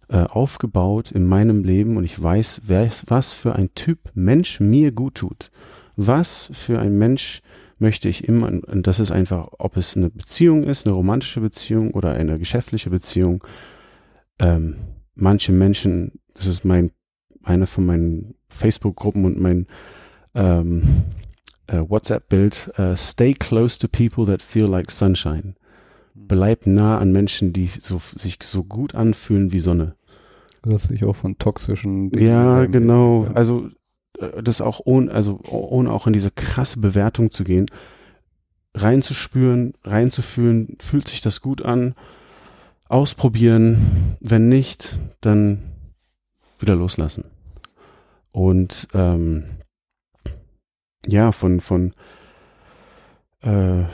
äh, aufgebaut in meinem Leben und ich weiß, wer was für ein Typ Mensch mir gut tut. Was für ein Mensch möchte ich immer, und das ist einfach, ob es eine Beziehung ist, eine romantische Beziehung oder eine geschäftliche Beziehung, ähm, manche Menschen, das ist mein, eine von meinen Facebook-Gruppen und mein ähm, äh, WhatsApp-Bild, uh, stay close to people that feel like sunshine. Bleib nah an Menschen, die so, sich so gut anfühlen wie Sonne. Das sich auch von toxischen. Dingen ja, genau. Ja. Also äh, das auch ohne, also ohne auch in diese krasse Bewertung zu gehen, reinzuspüren, reinzufühlen, fühlt sich das gut an ausprobieren. Wenn nicht, dann wieder loslassen. Und ähm, ja, von, von äh,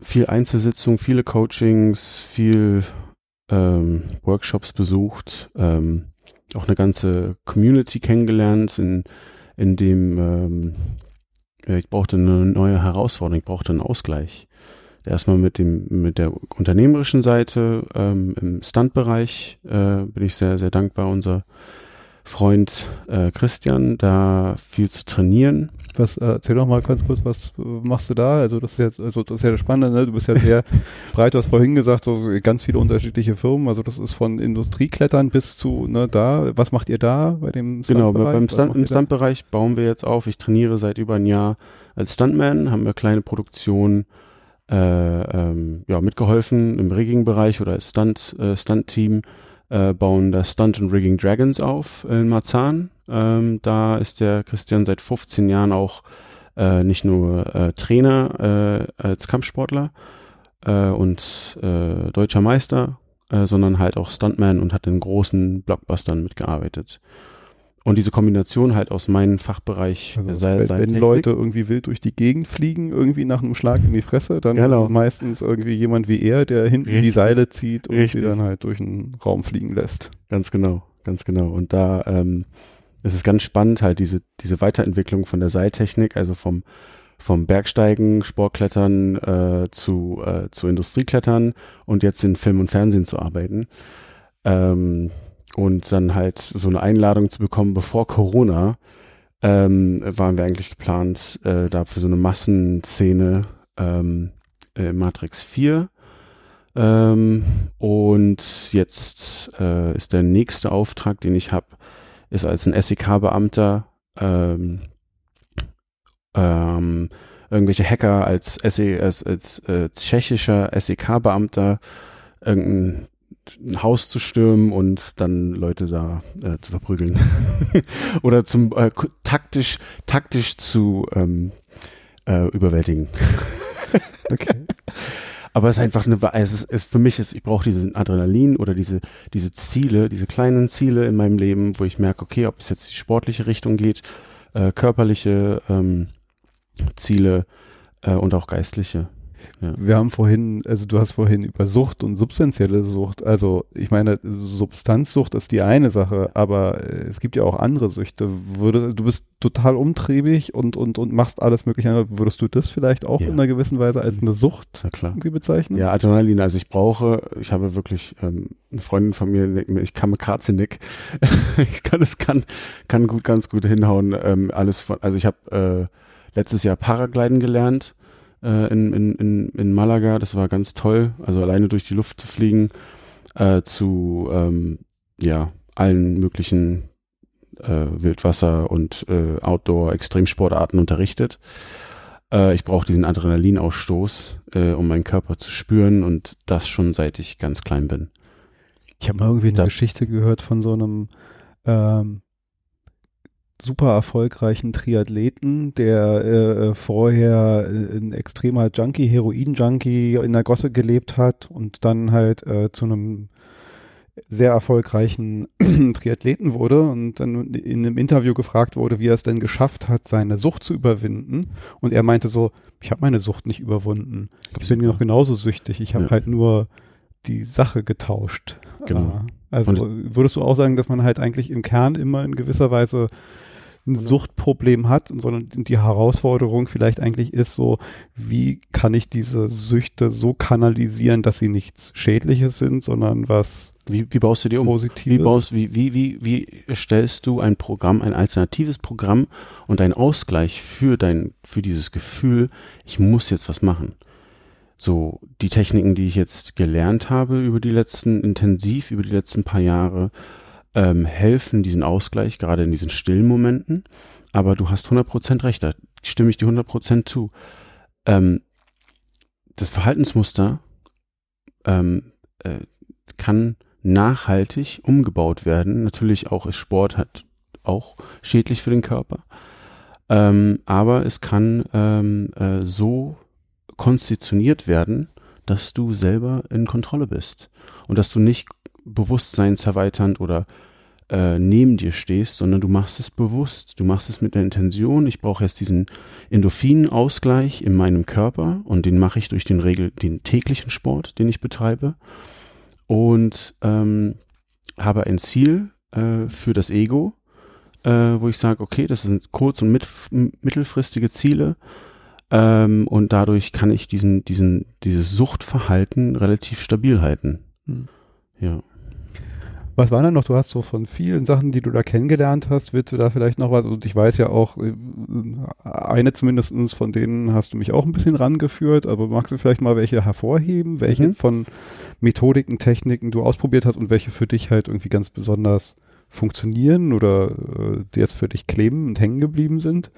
viel Einzelsitzung, viele Coachings, viel ähm, Workshops besucht, ähm, auch eine ganze Community kennengelernt, in, in dem ähm, ich brauchte eine neue Herausforderung, ich brauchte einen Ausgleich. Erstmal mit dem mit der unternehmerischen Seite ähm, im Stuntbereich äh, bin ich sehr sehr dankbar. Unser Freund äh, Christian da viel zu trainieren. Was äh, erzähl doch mal ganz kurz, was äh, machst du da? Also das ist jetzt also das ist ja das Spannende, ne? Du bist ja sehr breit, du hast vorhin gesagt, so ganz viele unterschiedliche Firmen. Also das ist von Industrieklettern bis zu ne da. Was macht ihr da bei dem Genau, beim Stunt, im Stuntbereich bauen wir jetzt auf. Ich trainiere seit über ein Jahr als Stuntman, haben wir kleine Produktionen äh, ähm, ja, mitgeholfen im Rigging-Bereich oder als Stunt, äh, Stunt-Team äh, bauen das Stunt and Rigging Dragons auf in Marzahn. Ähm, da ist der Christian seit 15 Jahren auch äh, nicht nur äh, Trainer äh, als Kampfsportler äh, und äh, deutscher Meister, sondern halt auch Stuntman und hat in großen Blockbustern mitgearbeitet. Und diese Kombination halt aus meinem Fachbereich also, sei, Wenn, wenn Leute irgendwie wild durch die Gegend fliegen, irgendwie nach einem Schlag in die Fresse, dann genau. meistens irgendwie jemand wie er, der hinten Richtig. die Seile zieht und Richtig. sie dann halt durch den Raum fliegen lässt. Ganz genau, ganz genau. Und da ähm, ist es ganz spannend, halt diese, diese Weiterentwicklung von der Seiltechnik, also vom vom Bergsteigen, Sportklettern äh, zu, äh, zu Industrieklettern und jetzt in Film und Fernsehen zu arbeiten. Ähm, und dann halt so eine Einladung zu bekommen, bevor Corona, ähm, waren wir eigentlich geplant, äh, da für so eine Massenszene ähm, äh, Matrix 4. Ähm, und jetzt äh, ist der nächste Auftrag, den ich habe, ist als ein SEK-Beamter ähm, ähm, irgendwelche Hacker als, SE, als, als äh, tschechischer SEK-Beamter irgendein ein Haus zu stürmen und dann Leute da äh, zu verprügeln. Oder zum äh, taktisch, taktisch zu ähm, äh, überwältigen. okay. Aber es ist einfach eine, es ist, es für mich ist, ich brauche diesen Adrenalin oder diese, diese Ziele, diese kleinen Ziele in meinem Leben, wo ich merke, okay, ob es jetzt die sportliche Richtung geht, äh, körperliche ähm, Ziele äh, und auch geistliche. Ja. Wir haben vorhin, also du hast vorhin über Sucht und substanzielle Sucht, also ich meine, Substanzsucht ist die eine Sache, aber äh, es gibt ja auch andere Süchte. Würde, du bist total umtriebig und, und, und machst alles mögliche. Würdest du das vielleicht auch ja. in einer gewissen Weise als eine Sucht irgendwie bezeichnen? Ja, Adrenalin. Also ich brauche, ich habe wirklich ähm, eine Freundin von mir, ich kann Nick. ich kann es kann, kann gut, ganz gut hinhauen. Ähm, alles von, also ich habe äh, letztes Jahr Paragliden gelernt äh, in, in, in, in Malaga. Das war ganz toll. Also alleine durch die Luft zu fliegen, äh, zu ähm, ja, allen möglichen äh, Wildwasser- und äh, Outdoor-Extremsportarten unterrichtet. Äh, ich brauche diesen Adrenalinausstoß, äh, um meinen Körper zu spüren und das schon seit ich ganz klein bin. Ich habe mal irgendwie eine da, Geschichte gehört von so einem ähm, super erfolgreichen Triathleten, der äh, vorher äh, ein extremer Junkie, Heroin-Junkie in der Gosse gelebt hat und dann halt äh, zu einem sehr erfolgreichen Triathleten wurde und dann in einem Interview gefragt wurde, wie er es denn geschafft hat, seine Sucht zu überwinden. Und er meinte so, ich habe meine Sucht nicht überwunden. Ich bin noch genauso süchtig. Ich habe ja. halt nur die Sache getauscht. Genau. Also und würdest du auch sagen, dass man halt eigentlich im Kern immer in gewisser Weise ein Suchtproblem hat, sondern die Herausforderung vielleicht eigentlich ist so, wie kann ich diese Süchte so kanalisieren, dass sie nichts Schädliches sind, sondern was wie, wie baust du die um? Positives. Wie baust, wie, wie, wie, wie stellst du ein Programm, ein alternatives Programm und ein Ausgleich für dein, für dieses Gefühl, ich muss jetzt was machen? So, die Techniken, die ich jetzt gelernt habe über die letzten, intensiv über die letzten paar Jahre, ähm, helfen, diesen Ausgleich, gerade in diesen stillen Momenten. Aber du hast 100% recht, da stimme ich dir 100% zu. Ähm, das Verhaltensmuster ähm, äh, kann nachhaltig umgebaut werden. Natürlich auch ist Sport halt auch schädlich für den Körper. Ähm, aber es kann ähm, äh, so konstitutioniert werden, dass du selber in Kontrolle bist und dass du nicht bewusstseinserweiternd oder äh, neben dir stehst, sondern du machst es bewusst. Du machst es mit der Intention, ich brauche jetzt diesen Endorphinausgleich in meinem Körper und den mache ich durch den Regel, den täglichen Sport, den ich betreibe. Und ähm, habe ein Ziel äh, für das Ego, äh, wo ich sage, okay, das sind kurz- und mit, mittelfristige Ziele. Ähm, und dadurch kann ich diesen, diesen, dieses Suchtverhalten relativ stabil halten. Hm. Ja. Was war denn noch? Du hast so von vielen Sachen, die du da kennengelernt hast, willst du da vielleicht noch was? Und ich weiß ja auch, äh, eine zumindestens von denen hast du mich auch ein bisschen rangeführt, aber magst du vielleicht mal welche hervorheben, welche mhm. von Methodiken, Techniken du ausprobiert hast und welche für dich halt irgendwie ganz besonders funktionieren oder äh, die jetzt für dich kleben und hängen geblieben sind?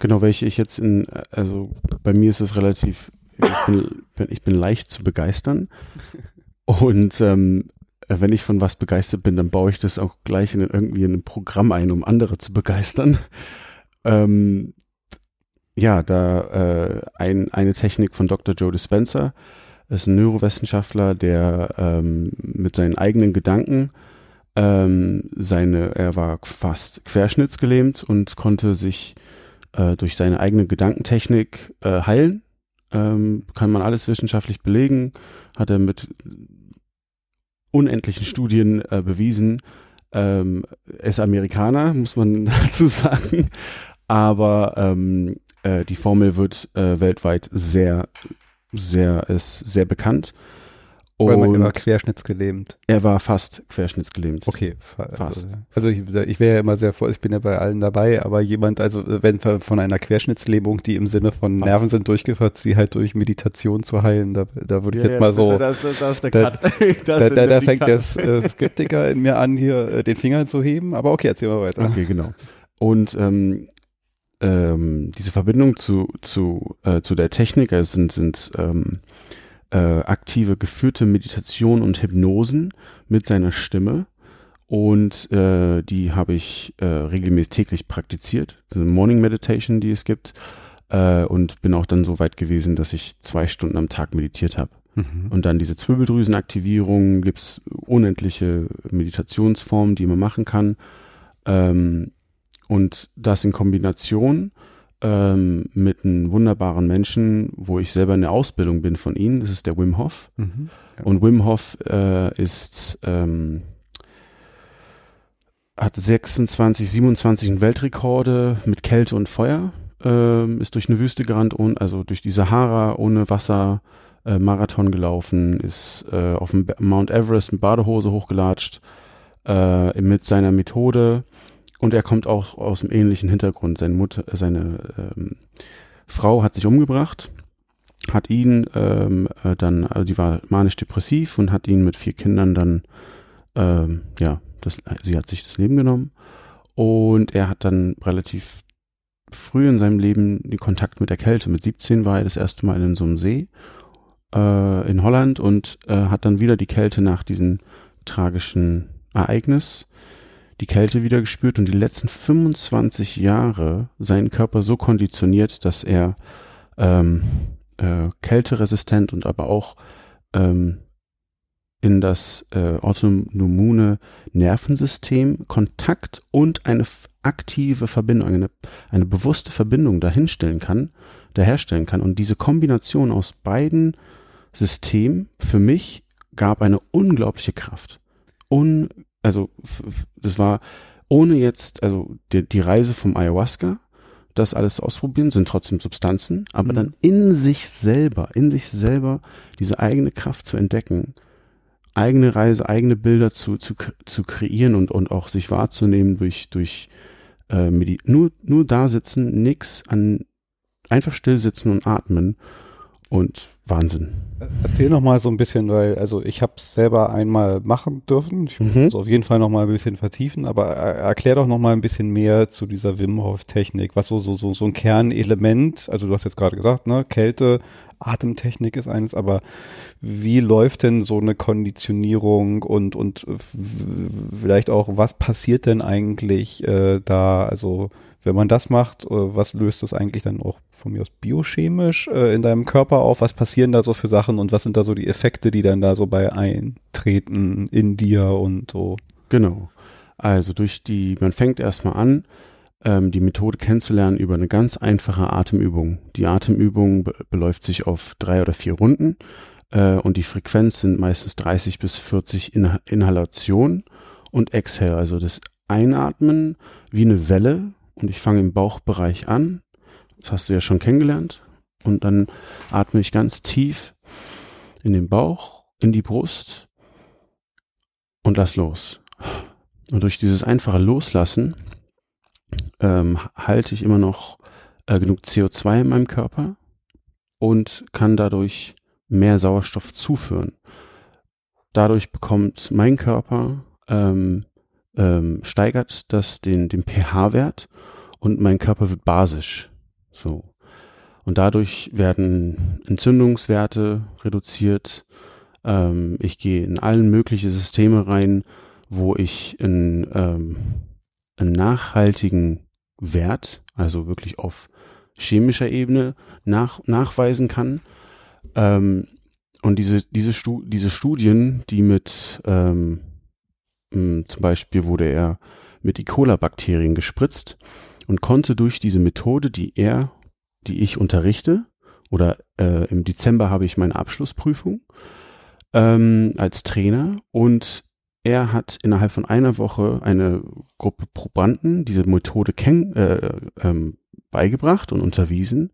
Genau, welche ich jetzt in, also bei mir ist es relativ, ich bin, ich bin leicht zu begeistern. Und ähm, äh, wenn ich von was begeistert bin, dann baue ich das auch gleich in irgendwie in ein Programm ein, um andere zu begeistern. Ähm, ja, da äh, ein, eine Technik von Dr. Joe Dispenza ist ein Neurowissenschaftler, der ähm, mit seinen eigenen Gedanken ähm, seine, er war fast querschnittsgelähmt und konnte sich äh, durch seine eigene Gedankentechnik äh, heilen. Ähm, kann man alles wissenschaftlich belegen, hat er mit unendlichen Studien äh, bewiesen. Ähm, ist Amerikaner, muss man dazu sagen. aber ähm, äh, die Formel wird äh, weltweit sehr, sehr, ist sehr bekannt. Oder man war querschnittsgelähmt. Er war fast querschnittsgelähmt. Okay, fast. Also ich, ich wäre ja immer sehr vor, ich bin ja bei allen dabei, aber jemand, also wenn von einer Querschnittslähmung, die im Sinne von fast. Nerven sind durchgeführt, sie halt durch Meditation zu heilen, da, da würde ich ja, jetzt mal so. Das, das, das ist der Cut. Da, da, da, da fängt der äh, Skeptiker in mir an, hier äh, den Finger zu heben, aber okay, erzähl mal weiter. Okay, genau. Und ähm, ähm, diese Verbindung zu, zu, äh, zu der Technik, also sind, sind ähm, äh, aktive geführte Meditation und Hypnosen mit seiner Stimme. Und äh, die habe ich äh, regelmäßig täglich praktiziert. Eine Morning Meditation, die es gibt. Äh, und bin auch dann so weit gewesen, dass ich zwei Stunden am Tag meditiert habe. Mhm. Und dann diese Zwirbeldrüsenaktivierung, gibt's unendliche Meditationsformen, die man machen kann. Ähm, und das in Kombination ähm, mit einem wunderbaren Menschen, wo ich selber in der Ausbildung bin von ihnen. Das ist der Wim Hof. Mhm, ja. Und Wim Hof äh, ist ähm, hat 26, 27 Weltrekorde mit Kälte und Feuer. Ähm, ist durch eine Wüste gerannt, und, also durch die Sahara ohne Wasser äh, Marathon gelaufen, ist äh, auf dem Mount Everest mit Badehose hochgelatscht äh, mit seiner Methode und er kommt auch aus einem ähnlichen Hintergrund. Seine Mutter, seine ähm, Frau hat sich umgebracht, hat ihn ähm, äh, dann, also die war manisch-depressiv und hat ihn mit vier Kindern dann, ähm, ja, das, sie hat sich das Leben genommen. Und er hat dann relativ früh in seinem Leben den Kontakt mit der Kälte. Mit 17 war er das erste Mal in so einem See äh, in Holland und äh, hat dann wieder die Kälte nach diesem tragischen Ereignis die Kälte wieder gespürt und die letzten 25 Jahre seinen Körper so konditioniert, dass er ähm, äh, kälteresistent und aber auch ähm, in das äh, autonome Nervensystem Kontakt und eine aktive Verbindung, eine, eine bewusste Verbindung dahinstellen kann, daherstellen kann. Und diese Kombination aus beiden Systemen für mich gab eine unglaubliche Kraft. Un also das war ohne jetzt, also die, die Reise vom Ayahuasca, das alles ausprobieren, sind trotzdem Substanzen, aber mhm. dann in sich selber, in sich selber diese eigene Kraft zu entdecken, eigene Reise, eigene Bilder zu, zu, zu kreieren und, und auch sich wahrzunehmen durch, durch äh, Medi nur, nur da sitzen, nix an, einfach still sitzen und atmen und Wahnsinn. Erzähl noch mal so ein bisschen, weil also ich habe es selber einmal machen dürfen. Ich muss mhm. es auf jeden Fall noch mal ein bisschen vertiefen, aber erklär doch noch mal ein bisschen mehr zu dieser Wim Hof Technik. Was so so so so ein Kernelement? Also du hast jetzt gerade gesagt, ne, Kälte, Atemtechnik ist eines, aber wie läuft denn so eine Konditionierung und und vielleicht auch was passiert denn eigentlich äh, da? Also wenn man das macht, äh, was löst das eigentlich dann auch von mir aus biochemisch äh, in deinem Körper auf? Was passieren da so für Sachen und was sind da so die Effekte, die dann da so bei eintreten in dir und so? Genau. Also durch die, man fängt erstmal an, ähm, die Methode kennenzulernen über eine ganz einfache Atemübung. Die Atemübung be beläuft sich auf drei oder vier Runden äh, und die Frequenz sind meistens 30 bis 40 in Inhalation und Exhale. Also das Einatmen wie eine Welle und ich fange im Bauchbereich an. Das hast du ja schon kennengelernt. Und dann atme ich ganz tief in den Bauch, in die Brust und lass los. Und durch dieses einfache Loslassen ähm, halte ich immer noch äh, genug CO2 in meinem Körper und kann dadurch mehr Sauerstoff zuführen. Dadurch bekommt mein Körper ähm, ähm, steigert das den, den pH-Wert und mein Körper wird basisch. So. Und dadurch werden Entzündungswerte reduziert. Ähm, ich gehe in allen möglichen Systeme rein, wo ich in, ähm, einen nachhaltigen Wert, also wirklich auf chemischer Ebene nach, nachweisen kann. Ähm, und diese, diese, Stu diese Studien, die mit ähm, zum Beispiel wurde er mit E. coli-Bakterien gespritzt und konnte durch diese Methode, die er, die ich unterrichte, oder äh, im Dezember habe ich meine Abschlussprüfung ähm, als Trainer und er hat innerhalb von einer Woche eine Gruppe Probanden diese Methode kenn, äh, ähm, beigebracht und unterwiesen.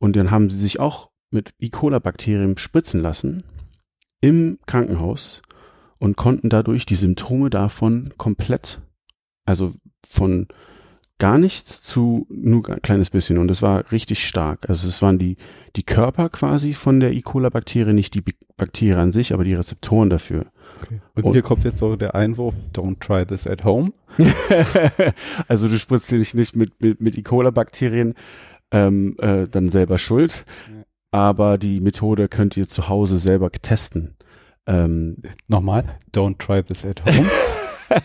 Und dann haben sie sich auch mit E. coli-Bakterien spritzen lassen im Krankenhaus und konnten dadurch die Symptome davon komplett, also von gar nichts zu nur ein kleines bisschen und es war richtig stark. Also es waren die, die Körper quasi von der E. coli-Bakterie, nicht die Bakterie an sich, aber die Rezeptoren dafür. Okay. Und, und hier kommt jetzt so der Einwurf, don't try this at home. also du spritzt dich nicht mit, mit, mit E. coli-Bakterien ähm, äh, dann selber schuld, ja. aber die Methode könnt ihr zu Hause selber testen. Ähm, Nochmal, don't try this at home.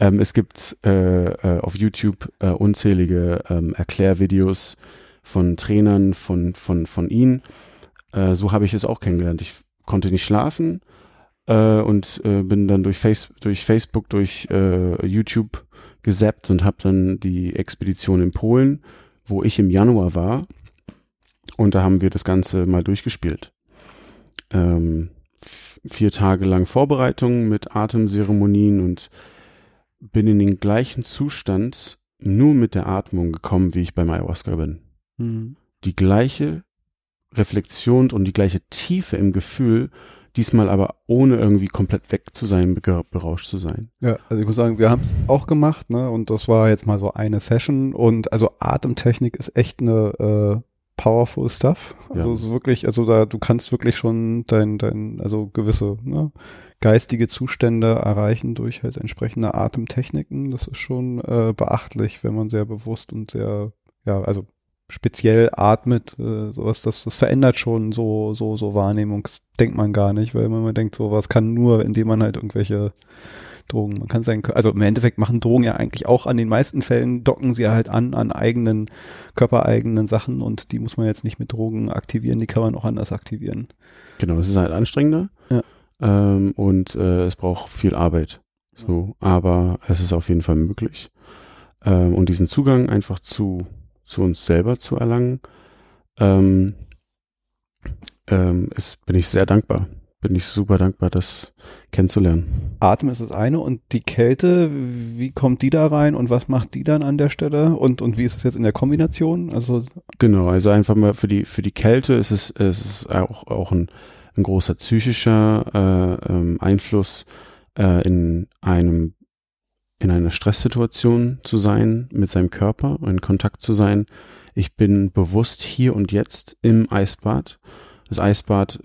ähm, es gibt äh, äh, auf YouTube äh, unzählige ähm, Erklärvideos von Trainern von, von, von ihnen. Äh, so habe ich es auch kennengelernt. Ich konnte nicht schlafen äh, und äh, bin dann durch, Face durch Facebook, durch YouTube gesappt und habe dann die Expedition in Polen, wo ich im Januar war. Und da haben wir das Ganze mal durchgespielt. Ähm, vier Tage lang Vorbereitung mit Atemzeremonien und bin in den gleichen Zustand nur mit der Atmung gekommen, wie ich beim Ayahuasca bin. Mhm. Die gleiche Reflexion und die gleiche Tiefe im Gefühl, diesmal aber ohne irgendwie komplett weg zu sein, berauscht zu sein. Ja, also ich muss sagen, wir haben es auch gemacht, ne? Und das war jetzt mal so eine Session und also Atemtechnik ist echt eine äh, powerful stuff. Also ja. so wirklich, also da du kannst wirklich schon dein, dein, also gewisse ne, geistige Zustände erreichen durch halt entsprechende Atemtechniken. Das ist schon äh, beachtlich, wenn man sehr bewusst und sehr, ja, also speziell atmet, äh, sowas, das, das verändert schon so, so, so Wahrnehmung. Das denkt man gar nicht, weil man denkt, sowas kann nur, indem man halt irgendwelche Drogen, man kann sein, also im Endeffekt machen Drogen ja eigentlich auch an den meisten Fällen, docken sie halt an, an eigenen, körpereigenen Sachen und die muss man jetzt nicht mit Drogen aktivieren, die kann man auch anders aktivieren. Genau, es ist halt anstrengender ja. ähm, und äh, es braucht viel Arbeit. So, aber es ist auf jeden Fall möglich. Ähm, und diesen Zugang einfach zu zu uns selber zu erlangen, ähm, ähm, ist, bin ich sehr dankbar. Bin ich super dankbar, das kennenzulernen. Atem ist das eine und die Kälte, wie kommt die da rein und was macht die dann an der Stelle und, und wie ist es jetzt in der Kombination? Also genau, also einfach mal für die für die Kälte ist es, es ist auch, auch ein, ein großer psychischer äh, ähm, Einfluss äh, in einem in einer Stresssituation zu sein, mit seinem Körper in Kontakt zu sein. Ich bin bewusst hier und jetzt im Eisbad. Das Eisbad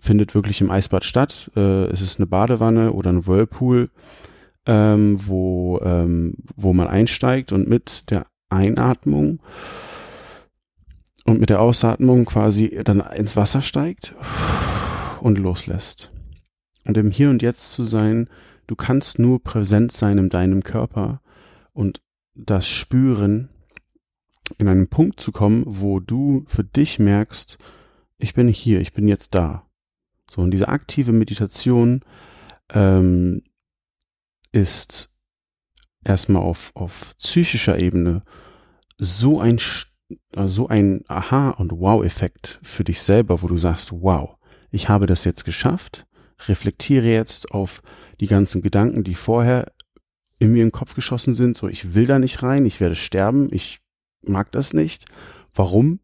findet wirklich im Eisbad statt. Äh, es ist eine Badewanne oder ein Whirlpool, ähm, wo, ähm, wo man einsteigt und mit der Einatmung und mit der Ausatmung quasi dann ins Wasser steigt und loslässt. Und im Hier und Jetzt zu sein, Du kannst nur präsent sein in deinem Körper und das spüren, in einen Punkt zu kommen, wo du für dich merkst, ich bin hier, ich bin jetzt da. So, und diese aktive Meditation ähm, ist erstmal auf, auf psychischer Ebene so ein, so ein Aha- und Wow-Effekt für dich selber, wo du sagst, wow, ich habe das jetzt geschafft, reflektiere jetzt auf die ganzen Gedanken, die vorher in mir im Kopf geschossen sind, so ich will da nicht rein, ich werde sterben, ich mag das nicht. Warum?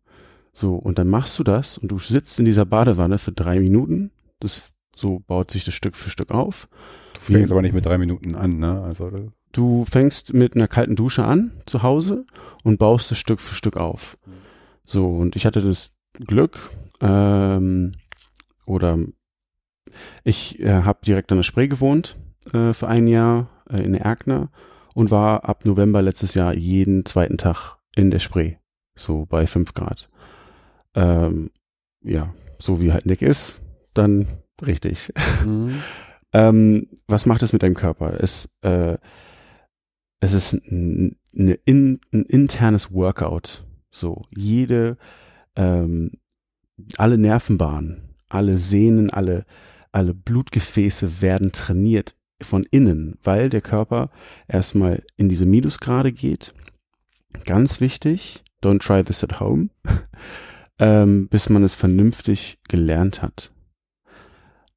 So, und dann machst du das und du sitzt in dieser Badewanne für drei Minuten. Das so baut sich das Stück für Stück auf. Du fängst aber nicht mit drei Minuten an, ne? Also du fängst mit einer kalten Dusche an zu Hause und baust es Stück für Stück auf. So, und ich hatte das Glück, ähm, oder ich äh, habe direkt an der Spree gewohnt äh, für ein Jahr äh, in Erkner und war ab November letztes Jahr jeden zweiten Tag in der Spree, so bei fünf Grad. Ähm, ja, so wie halt Nick ist, dann richtig. Mhm. ähm, was macht es mit deinem Körper? Es, äh, es ist ein, in, ein internes Workout. So, jede, ähm, alle Nervenbahnen, alle Sehnen, alle alle Blutgefäße werden trainiert von innen, weil der Körper erstmal in diese Minusgrade geht. Ganz wichtig, don't try this at home, ähm, bis man es vernünftig gelernt hat.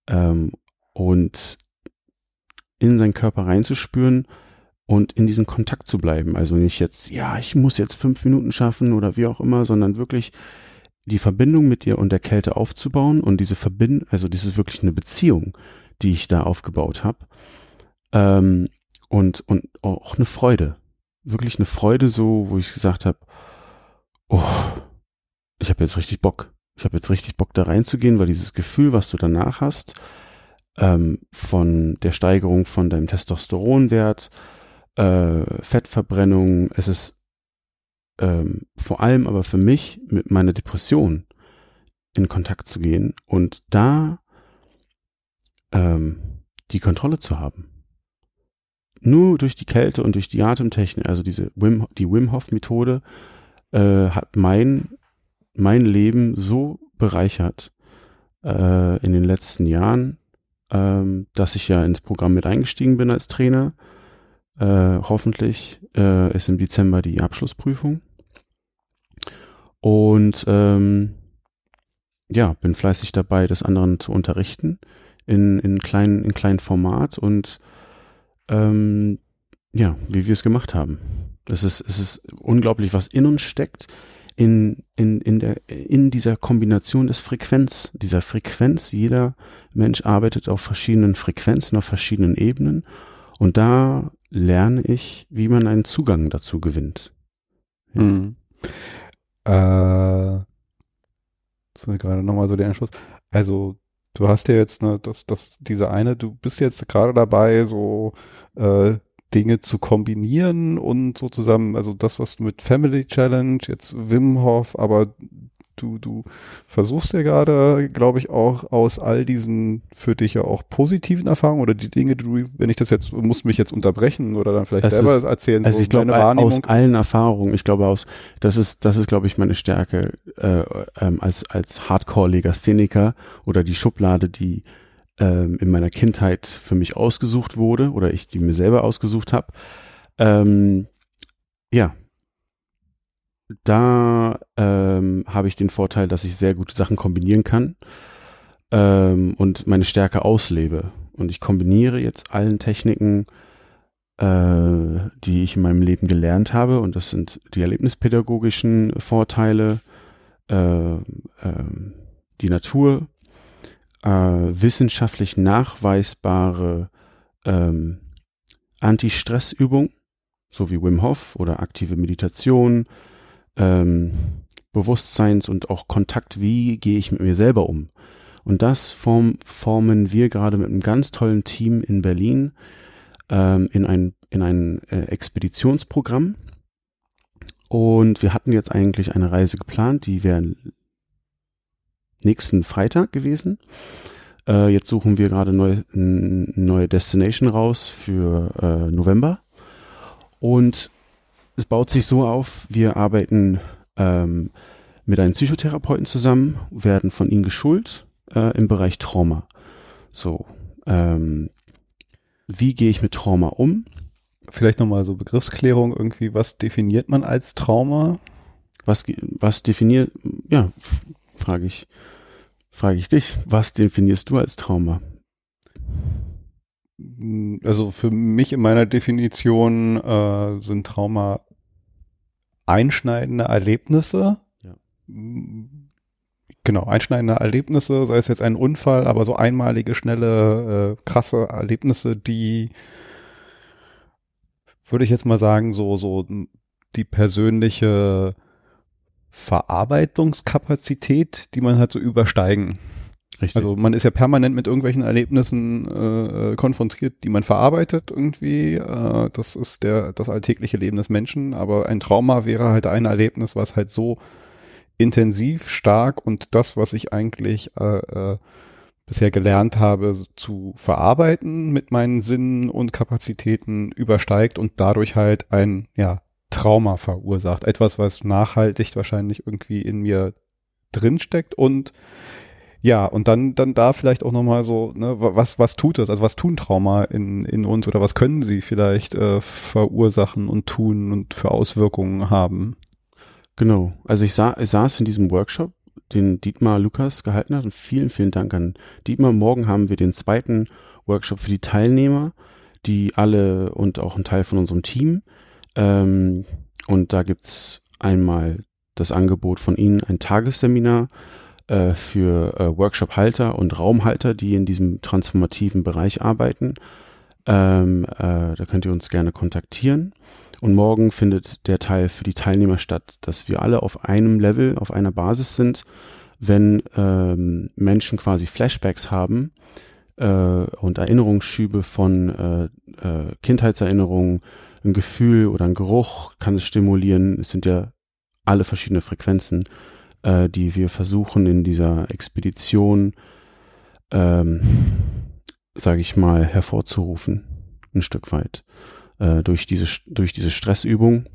Ähm, und in seinen Körper reinzuspüren und in diesen Kontakt zu bleiben. Also nicht jetzt, ja, ich muss jetzt fünf Minuten schaffen oder wie auch immer, sondern wirklich die Verbindung mit dir und der Kälte aufzubauen und diese Verbindung, also das ist wirklich eine Beziehung, die ich da aufgebaut habe. Ähm, und, und auch eine Freude. Wirklich eine Freude so, wo ich gesagt habe, oh, ich habe jetzt richtig Bock. Ich habe jetzt richtig Bock da reinzugehen, weil dieses Gefühl, was du danach hast, ähm, von der Steigerung von deinem Testosteronwert, äh, Fettverbrennung, es ist ähm, vor allem aber für mich mit meiner Depression in Kontakt zu gehen und da ähm, die Kontrolle zu haben. Nur durch die Kälte und durch die Atemtechnik, also diese Wim, die Wim Hof Methode, äh, hat mein mein Leben so bereichert äh, in den letzten Jahren, ähm, dass ich ja ins Programm mit eingestiegen bin als Trainer. Äh, hoffentlich äh, ist im Dezember die Abschlussprüfung. Und ähm, ja, bin fleißig dabei, das anderen zu unterrichten in, in kleinen, in kleinen Format und ähm, ja, wie wir es gemacht haben. Es ist, es ist unglaublich, was in uns steckt, in, in, in, der, in dieser Kombination des Frequenz, dieser Frequenz. Jeder Mensch arbeitet auf verschiedenen Frequenzen, auf verschiedenen Ebenen. Und da lerne ich, wie man einen Zugang dazu gewinnt. Ja. Mhm. Äh, das ist gerade nochmal so der Anschluss. Also, du hast ja jetzt, ne, das, das, diese eine, du bist jetzt gerade dabei, so äh, Dinge zu kombinieren und so zusammen, also das, was du mit Family Challenge, jetzt Wim Hof, aber du, du versuchst ja gerade, glaube ich, auch aus all diesen für dich ja auch positiven Erfahrungen oder die Dinge, du, wenn ich das jetzt, muss mich jetzt unterbrechen oder dann vielleicht es selber ist, erzählen, also so ich glaube, aus allen Erfahrungen, ich glaube aus, das ist, das ist, glaube ich, meine Stärke äh, ähm, als, als Hardcore-Legastheniker oder die Schublade, die ähm, in meiner Kindheit für mich ausgesucht wurde oder ich die mir selber ausgesucht habe. Ähm, ja, da ähm, habe ich den Vorteil, dass ich sehr gute Sachen kombinieren kann ähm, und meine Stärke auslebe. Und ich kombiniere jetzt allen Techniken, äh, die ich in meinem Leben gelernt habe. Und das sind die erlebnispädagogischen Vorteile, äh, äh, die Natur, äh, wissenschaftlich nachweisbare ähm, Anti-Stress-Übung, so wie Wim Hof oder aktive Meditation, ähm, Bewusstseins- und auch Kontakt, wie gehe ich mit mir selber um. Und das form, formen wir gerade mit einem ganz tollen Team in Berlin ähm, in ein, in ein äh, Expeditionsprogramm. Und wir hatten jetzt eigentlich eine Reise geplant, die wäre nächsten Freitag gewesen. Äh, jetzt suchen wir gerade neue, neue Destination raus für äh, November. Und es baut sich so auf, wir arbeiten ähm, mit einem Psychotherapeuten zusammen, werden von ihm geschult äh, im Bereich Trauma. So, ähm, wie gehe ich mit Trauma um? Vielleicht nochmal so Begriffsklärung irgendwie, was definiert man als Trauma? Was, was definiert, ja, frage ich, frage ich dich, was definierst du als Trauma? Also für mich in meiner Definition äh, sind Trauma einschneidende Erlebnisse. Ja. Genau, einschneidende Erlebnisse, sei es jetzt ein Unfall, aber so einmalige, schnelle, äh, krasse Erlebnisse, die würde ich jetzt mal sagen, so, so die persönliche Verarbeitungskapazität, die man halt so übersteigen. Richtig. Also man ist ja permanent mit irgendwelchen Erlebnissen äh, konfrontiert, die man verarbeitet irgendwie. Äh, das ist der das alltägliche Leben des Menschen. Aber ein Trauma wäre halt ein Erlebnis, was halt so intensiv, stark und das, was ich eigentlich äh, äh, bisher gelernt habe zu verarbeiten mit meinen Sinnen und Kapazitäten übersteigt und dadurch halt ein ja Trauma verursacht. Etwas, was nachhaltig wahrscheinlich irgendwie in mir drinsteckt und ja, und dann, dann da vielleicht auch nochmal so, ne, was, was tut es? Also was tun Trauma in, in uns oder was können sie vielleicht äh, verursachen und tun und für Auswirkungen haben? Genau. Also ich, sah, ich saß in diesem Workshop, den Dietmar Lukas gehalten hat und vielen, vielen Dank an Dietmar. Morgen haben wir den zweiten Workshop für die Teilnehmer die alle und auch ein Teil von unserem Team. Ähm, und da gibt's einmal das Angebot von Ihnen, ein Tagesseminar äh, für äh, Workshop-Halter und Raumhalter, die in diesem transformativen Bereich arbeiten. Ähm, äh, da könnt ihr uns gerne kontaktieren. Und morgen findet der Teil für die Teilnehmer statt, dass wir alle auf einem Level, auf einer Basis sind, wenn ähm, Menschen quasi Flashbacks haben äh, und Erinnerungsschübe von äh, äh, Kindheitserinnerungen, ein Gefühl oder ein Geruch kann es stimulieren. Es sind ja alle verschiedene Frequenzen, äh, die wir versuchen in dieser Expedition, ähm, sage ich mal, hervorzurufen, ein Stück weit äh, durch diese durch diese Stressübung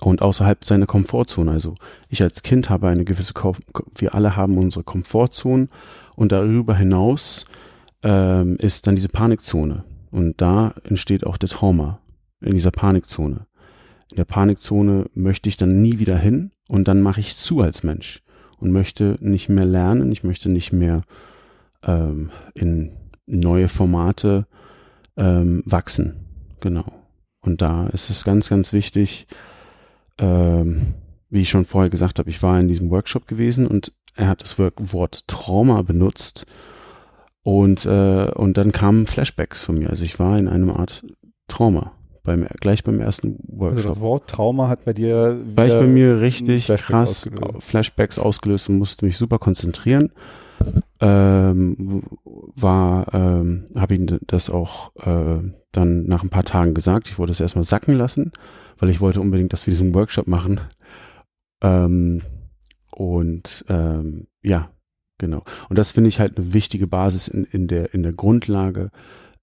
und außerhalb seiner Komfortzone. Also ich als Kind habe eine gewisse, Ko wir alle haben unsere Komfortzone und darüber hinaus ähm, ist dann diese Panikzone und da entsteht auch der Trauma in dieser Panikzone. In der Panikzone möchte ich dann nie wieder hin und dann mache ich zu als Mensch und möchte nicht mehr lernen, ich möchte nicht mehr ähm, in neue Formate ähm, wachsen. Genau. Und da ist es ganz, ganz wichtig, ähm, wie ich schon vorher gesagt habe, ich war in diesem Workshop gewesen und er hat das Wort Trauma benutzt und, äh, und dann kamen Flashbacks von mir. Also ich war in einem Art Trauma. Beim, gleich beim ersten Workshop. Also das Wort Trauma hat bei dir War ich bei mir richtig Flashback krass ausgelöst. Flashbacks ausgelöst und musste mich super konzentrieren. Ähm, war, ähm, habe ihn das auch äh, dann nach ein paar Tagen gesagt. Ich wollte es erstmal sacken lassen, weil ich wollte unbedingt, dass wir diesen Workshop machen. Ähm, und ähm, ja, genau. Und das finde ich halt eine wichtige Basis in, in, der, in der Grundlage,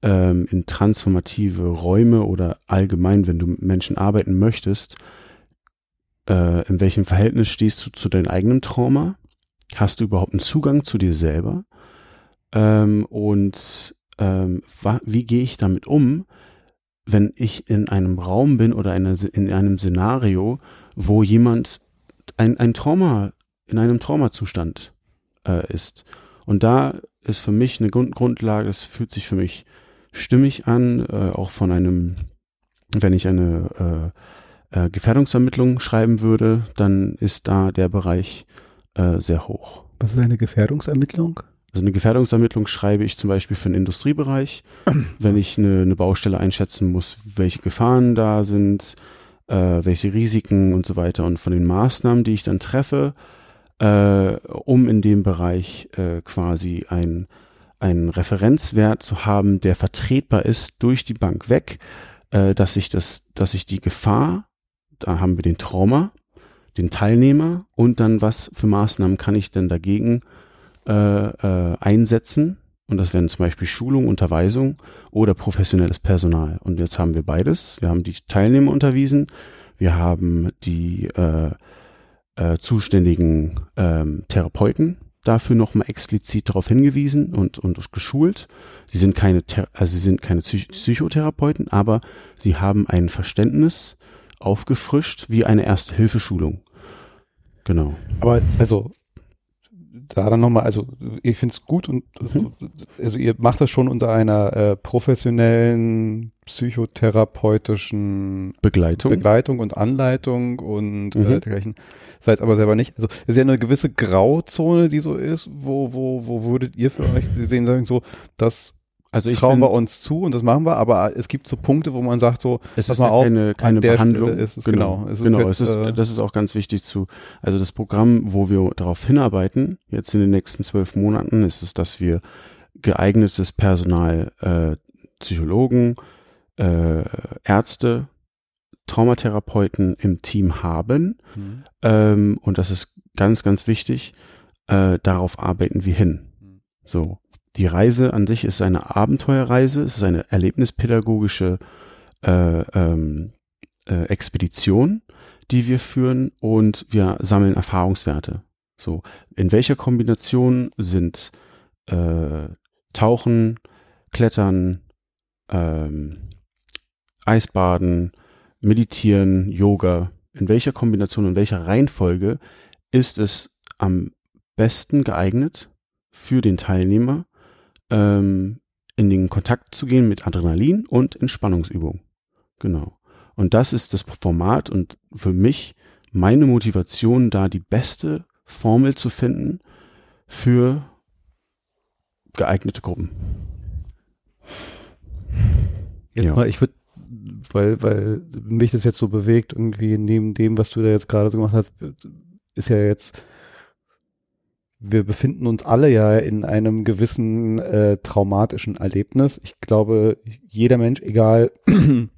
ähm, in transformative Räume oder allgemein, wenn du mit Menschen arbeiten möchtest, äh, in welchem Verhältnis stehst du zu deinem eigenen Trauma? Hast du überhaupt einen Zugang zu dir selber? Ähm, und ähm, wie gehe ich damit um, wenn ich in einem Raum bin oder in, in einem Szenario, wo jemand ein, ein Trauma, in einem Traumazustand äh, ist. Und da ist für mich eine Grund Grundlage, es fühlt sich für mich stimmig an, äh, auch von einem, wenn ich eine äh, äh, Gefährdungsermittlung schreiben würde, dann ist da der Bereich äh, sehr hoch. Was ist eine Gefährdungsermittlung? Also eine Gefährdungsermittlung schreibe ich zum Beispiel für den Industriebereich, wenn ich eine, eine Baustelle einschätzen muss, welche Gefahren da sind, äh, welche Risiken und so weiter und von den Maßnahmen, die ich dann treffe, äh, um in dem Bereich äh, quasi ein einen Referenzwert zu haben, der vertretbar ist durch die Bank weg, äh, dass ich das, dass ich die Gefahr, da haben wir den Trauma, den Teilnehmer und dann was für Maßnahmen kann ich denn dagegen äh, äh, einsetzen. Und das wären zum Beispiel Schulung, Unterweisung oder professionelles Personal. Und jetzt haben wir beides. Wir haben die Teilnehmer unterwiesen, wir haben die äh, äh, zuständigen ähm, Therapeuten dafür nochmal explizit darauf hingewiesen und, und geschult. Sie sind keine, also sie sind keine Psychotherapeuten, aber sie haben ein Verständnis aufgefrischt wie eine Erste-Hilfeschulung. Genau. Aber also da dann nochmal, also ich finde es gut und mhm. also ihr macht das schon unter einer äh, professionellen psychotherapeutischen Begleitung, Begleitung und Anleitung und äh, mhm. äh, dergleichen. Seid aber selber nicht. Also es ist ja eine gewisse Grauzone, die so ist. Wo wo wo würdet ihr für euch sehen sagen so, dass also ich trauen wir uns zu und das machen wir, aber es gibt so Punkte, wo man sagt so, es ist mal auf, keine, keine Behandlung. Ist es, genau, genau. Es ist, genau jetzt, es ist äh, das ist auch ganz wichtig zu, also das Programm, wo wir darauf hinarbeiten, jetzt in den nächsten zwölf Monaten, ist es, dass wir geeignetes Personal, äh, Psychologen, äh, Ärzte, Traumatherapeuten im Team haben. Mhm. Ähm, und das ist ganz, ganz wichtig. Äh, darauf arbeiten wir hin. Mhm. So. Die Reise an sich ist eine Abenteuerreise, es ist eine erlebnispädagogische äh, ähm, äh, Expedition, die wir führen und wir sammeln Erfahrungswerte. So, in welcher Kombination sind äh, Tauchen, Klettern, ähm, Eisbaden, Meditieren, Yoga, in welcher Kombination, in welcher Reihenfolge ist es am besten geeignet für den Teilnehmer, ähm, in den Kontakt zu gehen mit Adrenalin und Entspannungsübung. Genau. Und das ist das Format und für mich meine Motivation, da die beste Formel zu finden für geeignete Gruppen. Jetzt ja. mal, ich würde, weil, weil mich das jetzt so bewegt, irgendwie neben dem, was du da jetzt gerade so gemacht hast, ist ja jetzt, wir befinden uns alle ja in einem gewissen äh, traumatischen Erlebnis. Ich glaube, jeder Mensch, egal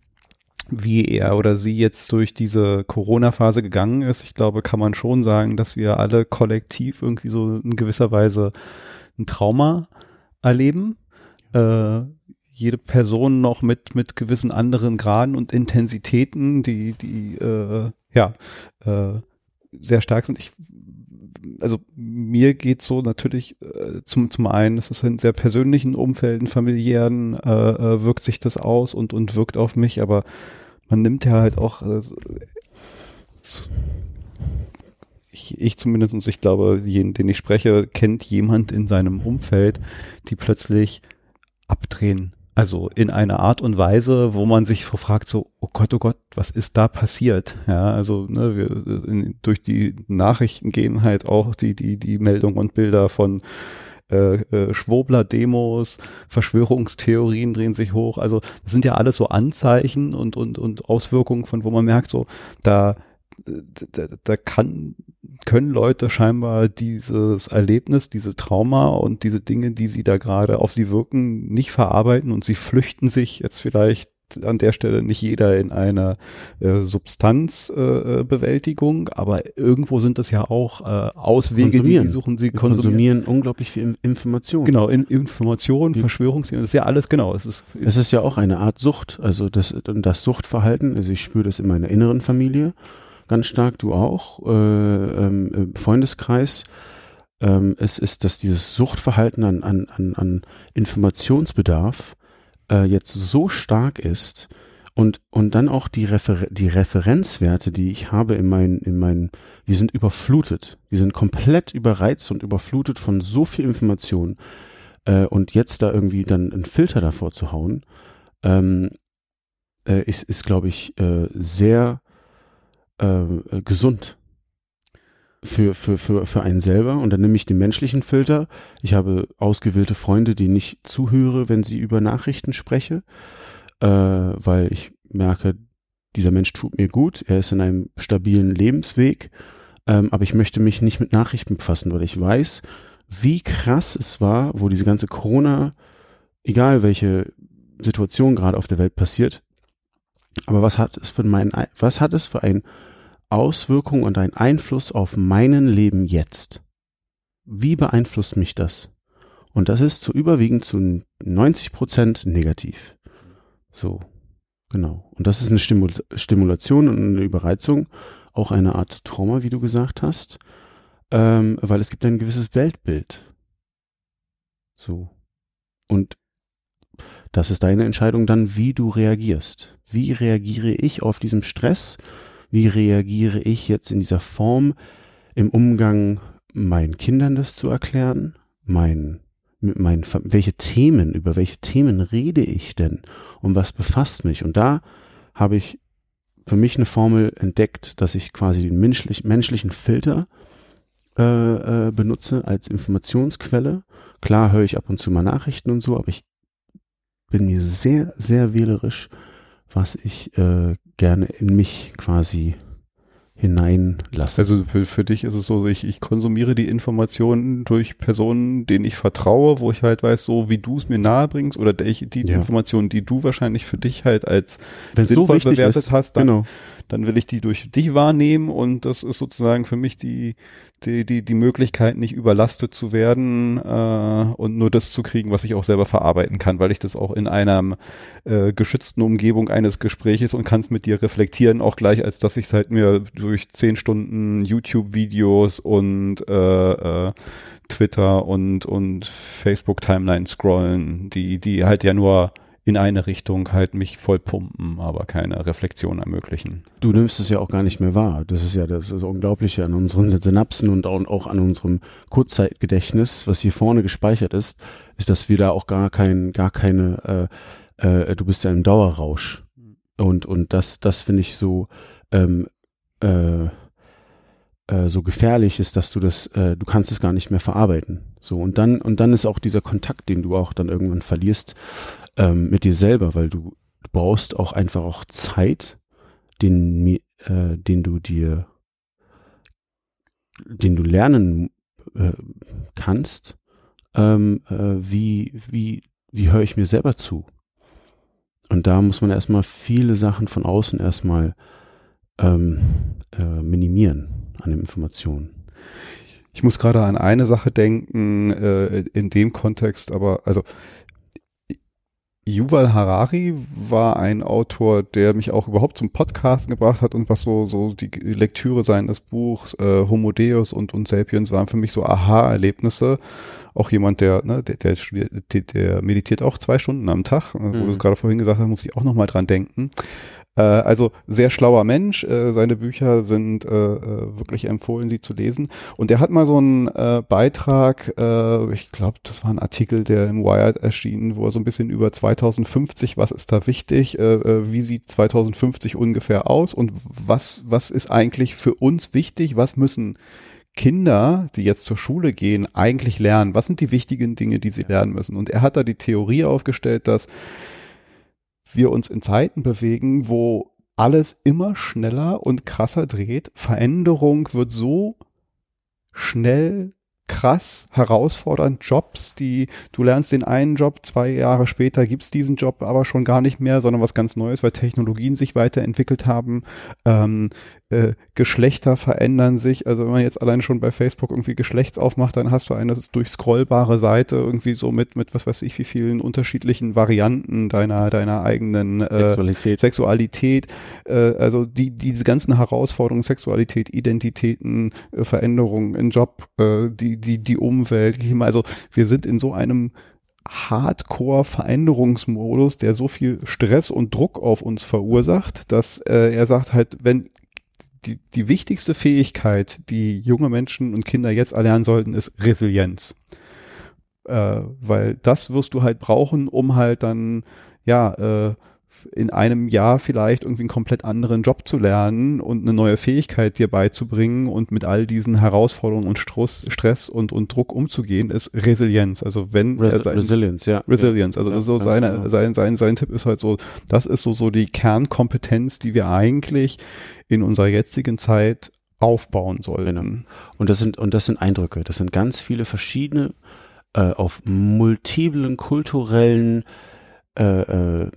wie er oder sie jetzt durch diese Corona-Phase gegangen ist, ich glaube, kann man schon sagen, dass wir alle kollektiv irgendwie so in gewisser Weise ein Trauma erleben. Äh, jede Person noch mit mit gewissen anderen Graden und Intensitäten, die die äh, ja äh, sehr stark sind. Ich also mir geht so natürlich äh, zum zum einen, es ist in sehr persönlichen Umfelden, familiären äh, äh, wirkt sich das aus und und wirkt auf mich, aber man nimmt ja halt auch äh, ich, ich zumindest, und ich glaube, jeden, den ich spreche, kennt jemand in seinem Umfeld, die plötzlich abdrehen. Also in einer Art und Weise, wo man sich fragt, so, oh Gott, oh Gott, was ist da passiert? Ja, also ne, wir, in, durch die Nachrichten gehen halt auch die, die, die Meldungen und Bilder von äh, äh, Schwobler-Demos, Verschwörungstheorien drehen sich hoch. Also das sind ja alles so Anzeichen und, und, und Auswirkungen von, wo man merkt, so, da, da, da kann, können Leute scheinbar dieses Erlebnis, diese Trauma und diese Dinge, die sie da gerade auf sie wirken, nicht verarbeiten und sie flüchten sich jetzt vielleicht an der Stelle nicht jeder in einer äh, Substanzbewältigung, äh, aber irgendwo sind das ja auch äh, Auswege, die suchen sie konsumieren. konsumieren unglaublich viel Information. Genau, in Information, Verschwörungstheorien, das ist ja alles, genau. Es ist, es ist ja auch eine Art Sucht, also das, das Suchtverhalten, also ich spüre das in meiner inneren Familie ganz stark, du auch, äh, ähm, Freundeskreis. Ähm, es ist, dass dieses Suchtverhalten an, an, an, an Informationsbedarf äh, jetzt so stark ist und, und dann auch die, Refer die Referenzwerte, die ich habe in meinen, in meinen, die sind überflutet. Die sind komplett überreizt und überflutet von so viel Information. Äh, und jetzt da irgendwie dann einen Filter davor zu hauen, ähm, äh, ist, ist glaube ich, äh, sehr äh, gesund für, für, für, für einen selber. Und dann nehme ich den menschlichen Filter. Ich habe ausgewählte Freunde, die nicht zuhöre, wenn sie über Nachrichten spreche, äh, weil ich merke, dieser Mensch tut mir gut, er ist in einem stabilen Lebensweg, ähm, aber ich möchte mich nicht mit Nachrichten befassen, weil ich weiß, wie krass es war, wo diese ganze Corona, egal welche Situation gerade auf der Welt passiert, aber was hat es für mein, was hat es für ein Auswirkung und ein Einfluss auf meinen Leben jetzt? Wie beeinflusst mich das? Und das ist zu überwiegend zu 90 Prozent negativ. So, genau. Und das ist eine Stimul Stimulation und eine Überreizung, auch eine Art Trauma, wie du gesagt hast, ähm, weil es gibt ein gewisses Weltbild. So. Und das ist deine Entscheidung dann, wie du reagierst. Wie reagiere ich auf diesen Stress? Wie reagiere ich jetzt in dieser Form im Umgang meinen Kindern das zu erklären? Mein, mein, welche Themen, über welche Themen rede ich denn? Und was befasst mich? Und da habe ich für mich eine Formel entdeckt, dass ich quasi den menschlich, menschlichen Filter äh, äh, benutze als Informationsquelle. Klar höre ich ab und zu mal Nachrichten und so, aber ich bin mir sehr, sehr wählerisch, was ich äh, gerne in mich quasi hineinlasse. Also für, für dich ist es so, ich, ich konsumiere die Informationen durch Personen, denen ich vertraue, wo ich halt weiß, so wie du es mir nahe bringst oder die, die ja. Informationen, die du wahrscheinlich für dich halt als Wenn sinnvoll so bewertet ist, hast, dann, genau. Dann will ich die durch dich wahrnehmen und das ist sozusagen für mich die, die, die, die Möglichkeit, nicht überlastet zu werden äh, und nur das zu kriegen, was ich auch selber verarbeiten kann, weil ich das auch in einer äh, geschützten Umgebung eines Gespräches und kann es mit dir reflektieren, auch gleich, als dass ich es halt mir durch zehn Stunden YouTube-Videos und äh, äh, Twitter und, und Facebook-Timeline scrollen, die, die halt ja nur in eine Richtung halt mich voll pumpen, aber keine Reflexion ermöglichen. Du nimmst es ja auch gar nicht mehr wahr. Das ist ja das, ist Unglaubliche an unseren Synapsen und auch an unserem Kurzzeitgedächtnis, was hier vorne gespeichert ist, ist, dass wir da auch gar kein, gar keine, äh, äh, du bist ja im Dauerrausch. Und, und das, das finde ich so, ähm, äh, äh, so gefährlich ist, dass du das, äh, du kannst es gar nicht mehr verarbeiten. So und dann und dann ist auch dieser Kontakt, den du auch dann irgendwann verlierst ähm, mit dir selber, weil du, du brauchst auch einfach auch Zeit, den äh, den du dir, den du lernen äh, kannst, ähm, äh, wie wie wie höre ich mir selber zu? Und da muss man erstmal viele Sachen von außen erstmal ähm, äh, minimieren an den Informationen. Ich muss gerade an eine Sache denken, äh, in dem Kontext, aber also Yuval Harari war ein Autor, der mich auch überhaupt zum Podcasten gebracht hat und was so, so die Lektüre seines Buchs äh, Homo Deus und, und Sapiens waren für mich so Aha-Erlebnisse. Auch jemand, der, ne, der, der, studiert, der, meditiert auch zwei Stunden am Tag, mhm. wo du mhm. gerade vorhin gesagt hast, muss ich auch nochmal dran denken. Äh, also sehr schlauer Mensch. Äh, seine Bücher sind äh, wirklich empfohlen, sie zu lesen. Und er hat mal so einen Beitrag, ich glaube, das war ein Artikel, der im Wired erschienen, wo er so ein bisschen über 2050, was ist da wichtig, wie sieht 2050 ungefähr aus und was, was ist eigentlich für uns wichtig, was müssen Kinder, die jetzt zur Schule gehen, eigentlich lernen? Was sind die wichtigen Dinge, die sie lernen müssen? Und er hat da die Theorie aufgestellt, dass wir uns in Zeiten bewegen, wo alles immer schneller und krasser dreht. Veränderung wird so schnell krass herausfordernd Jobs, die du lernst den einen Job, zwei Jahre später gibt's diesen Job aber schon gar nicht mehr, sondern was ganz Neues, weil Technologien sich weiterentwickelt haben. Ähm, äh, Geschlechter verändern sich. Also wenn man jetzt allein schon bei Facebook irgendwie Geschlechts aufmacht, dann hast du eine durchscrollbare Seite irgendwie so mit, mit was weiß ich, wie vielen unterschiedlichen Varianten deiner, deiner eigenen äh, Sexualität. Sexualität. Äh, also die, diese ganzen Herausforderungen, Sexualität, Identitäten, äh, Veränderungen im Job, äh, die, die, die Umwelt, also wir sind in so einem Hardcore-Veränderungsmodus, der so viel Stress und Druck auf uns verursacht, dass äh, er sagt halt, wenn die, die wichtigste Fähigkeit, die junge Menschen und Kinder jetzt erlernen sollten, ist Resilienz. Äh, weil das wirst du halt brauchen, um halt dann, ja, äh, in einem Jahr vielleicht irgendwie einen komplett anderen Job zu lernen und eine neue Fähigkeit dir beizubringen und mit all diesen Herausforderungen und Stress, Stress und, und Druck umzugehen, ist Resilienz. Also wenn Res sein, Resilienz, ja. Resilienz. Also ja, so seine, genau. sein, sein, sein Tipp ist halt so, das ist so, so die Kernkompetenz, die wir eigentlich in unserer jetzigen Zeit aufbauen sollten. Genau. Und das sind, und das sind Eindrücke. Das sind ganz viele verschiedene, äh, auf multiplen kulturellen, äh, äh,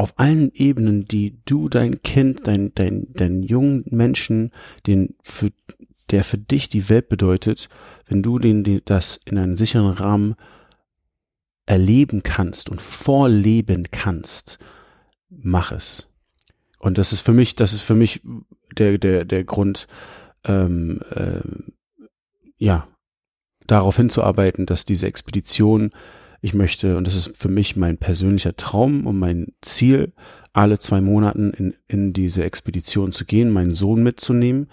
auf allen Ebenen, die du, dein Kind, dein, dein, dein jungen Menschen, den für, der für dich die Welt bedeutet, wenn du den, das in einen sicheren Rahmen erleben kannst und vorleben kannst, mach es. Und das ist für mich, das ist für mich der, der, der Grund, ähm, äh, ja, darauf hinzuarbeiten, dass diese Expedition ich möchte, und das ist für mich mein persönlicher Traum und mein Ziel, alle zwei Monaten in, in diese Expedition zu gehen, meinen Sohn mitzunehmen,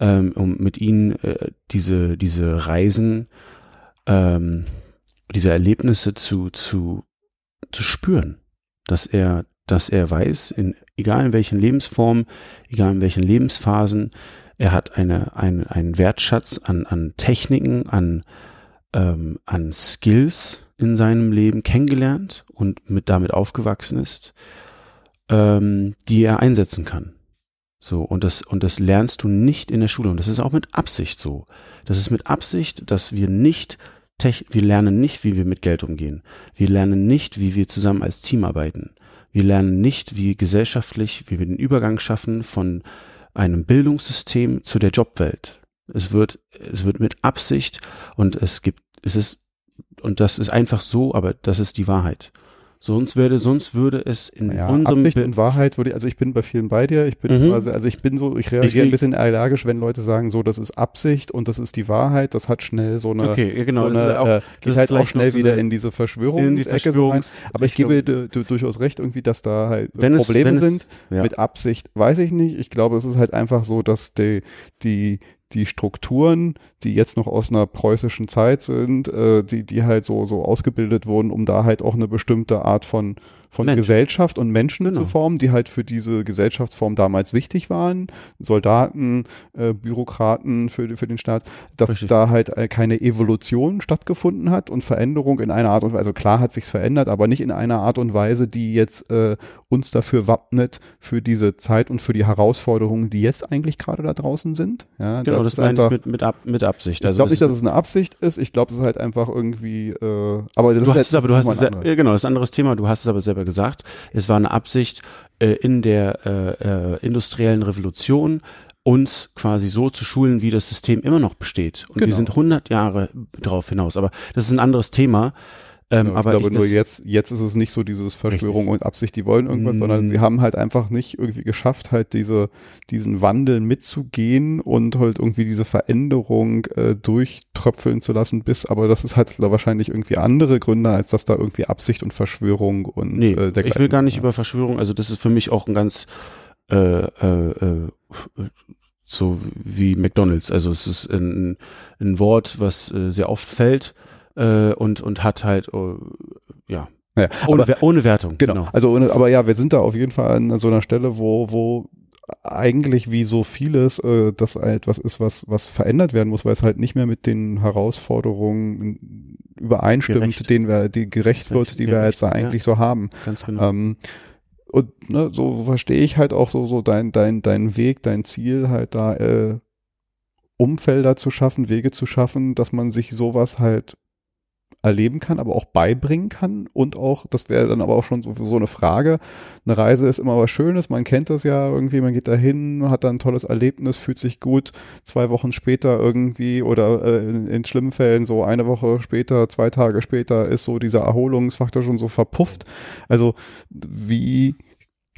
ähm, um mit ihnen äh, diese, diese Reisen, ähm, diese Erlebnisse zu, zu, zu spüren, dass er, dass er weiß, in, egal in welchen Lebensformen, egal in welchen Lebensphasen, er hat eine, eine, einen Wertschatz an, an Techniken, an, ähm, an Skills, in seinem Leben kennengelernt und mit damit aufgewachsen ist, ähm, die er einsetzen kann. So, und das, und das lernst du nicht in der Schule. Und das ist auch mit Absicht so. Das ist mit Absicht, dass wir nicht, wir lernen nicht, wie wir mit Geld umgehen. Wir lernen nicht, wie wir zusammen als Team arbeiten. Wir lernen nicht, wie gesellschaftlich, wie wir den Übergang schaffen von einem Bildungssystem zu der Jobwelt. Es wird, es wird mit Absicht und es gibt, es ist und das ist einfach so, aber das ist die Wahrheit. Sonst würde, sonst würde es in Ja, unserem Absicht Bild- und Wahrheit würde ich, also ich bin bei vielen bei dir. Ich bin Mhm. quasi, also ich bin so, ich reagiere Ich will- ein bisschen allergisch, wenn Leute sagen, so, das ist Absicht und das ist die Wahrheit. Das hat schnell so eine, Okay, genau. so das eine ist auch, äh, geht ist halt auch schnell so wieder eine- in diese in die Verschwörungsecke so Aber ich gebe dir du, durchaus recht irgendwie, dass da halt es- Probleme es- sind. ja. Mit Absicht weiß ich nicht. Ich glaube, es ist halt einfach so, dass die, die, die Strukturen, die jetzt noch aus einer preußischen Zeit sind, äh, die, die halt so, so ausgebildet wurden, um da halt auch eine bestimmte Art von, von Mensch. Gesellschaft und Menschen Genau. zu formen, die halt für diese Gesellschaftsform damals wichtig waren. Soldaten, äh, Bürokraten für, für den Staat, dass Richtig. da halt äh, keine Evolution stattgefunden hat und Veränderung in einer Art und Weise. Also klar hat sich's verändert, aber nicht in einer Art und Weise, die jetzt äh, uns dafür wappnet für diese Zeit und für die Herausforderungen, die jetzt eigentlich gerade da draußen sind. Ja, Genau, das, ist meine einfach- ich mit, mit, Ab, mit Absicht. ich Also glaube das nicht, dass es eine Absicht ist. Ich glaube, es ist halt einfach irgendwie. Äh, aber das Du ist hast es aber, du hast es, ja, genau, das ist ein anderes Thema. Du hast es aber selber gesagt. Es war eine Absicht äh, in der äh, äh, industriellen Revolution, uns quasi so zu schulen, wie das System immer noch besteht. Und wir Genau. sind 100 Jahre darauf hinaus. Aber das ist ein anderes Thema. Ähm, Ja, aber ich glaube ich, nur jetzt, jetzt ist es nicht so dieses Verschwörung und Absicht, die wollen irgendwas, Mm. sondern sie haben halt einfach nicht irgendwie geschafft, halt diese, diesen Wandel mitzugehen und halt irgendwie diese Veränderung äh, durchtröpfeln zu lassen, bis, aber das ist halt wahrscheinlich irgendwie andere Gründe, als dass da irgendwie Absicht und Verschwörung und Nee, äh, ich will gar nicht ja. über Verschwörung, also das ist für mich auch ein ganz äh, äh, äh, so wie McDonalds. Also es ist ein, ein Wort, was äh, sehr oft fällt äh, und, und hat halt äh, ja Ja, ohne, aber- ohne Wertung. Genau. Also, ohne- aber ja, wir sind da auf jeden Fall an so einer Stelle, wo, wo eigentlich wie so vieles äh, das etwas ist, was, was verändert werden muss, weil es halt nicht mehr mit den Herausforderungen übereinstimmt, Gerecht. denen wir, die gerecht wird, die wir Gerecht, jetzt da ja. eigentlich so haben. Ganz genau. Ähm, und ne, so verstehe ich halt auch so, so dein, dein, dein Weg, dein Ziel, halt da äh, Umfelder zu schaffen, Wege zu schaffen, dass man sich sowas halt erleben kann, aber auch beibringen kann und auch, das wäre dann aber auch schon so, so eine Frage, eine Reise ist immer was Schönes, man kennt das ja irgendwie, man geht dahin, hat dann ein tolles Erlebnis, fühlt sich gut, zwei Wochen später irgendwie oder äh, in, in schlimmen Fällen so eine Woche später, zwei Tage später ist so dieser Erholungsfaktor schon so verpufft. Also wie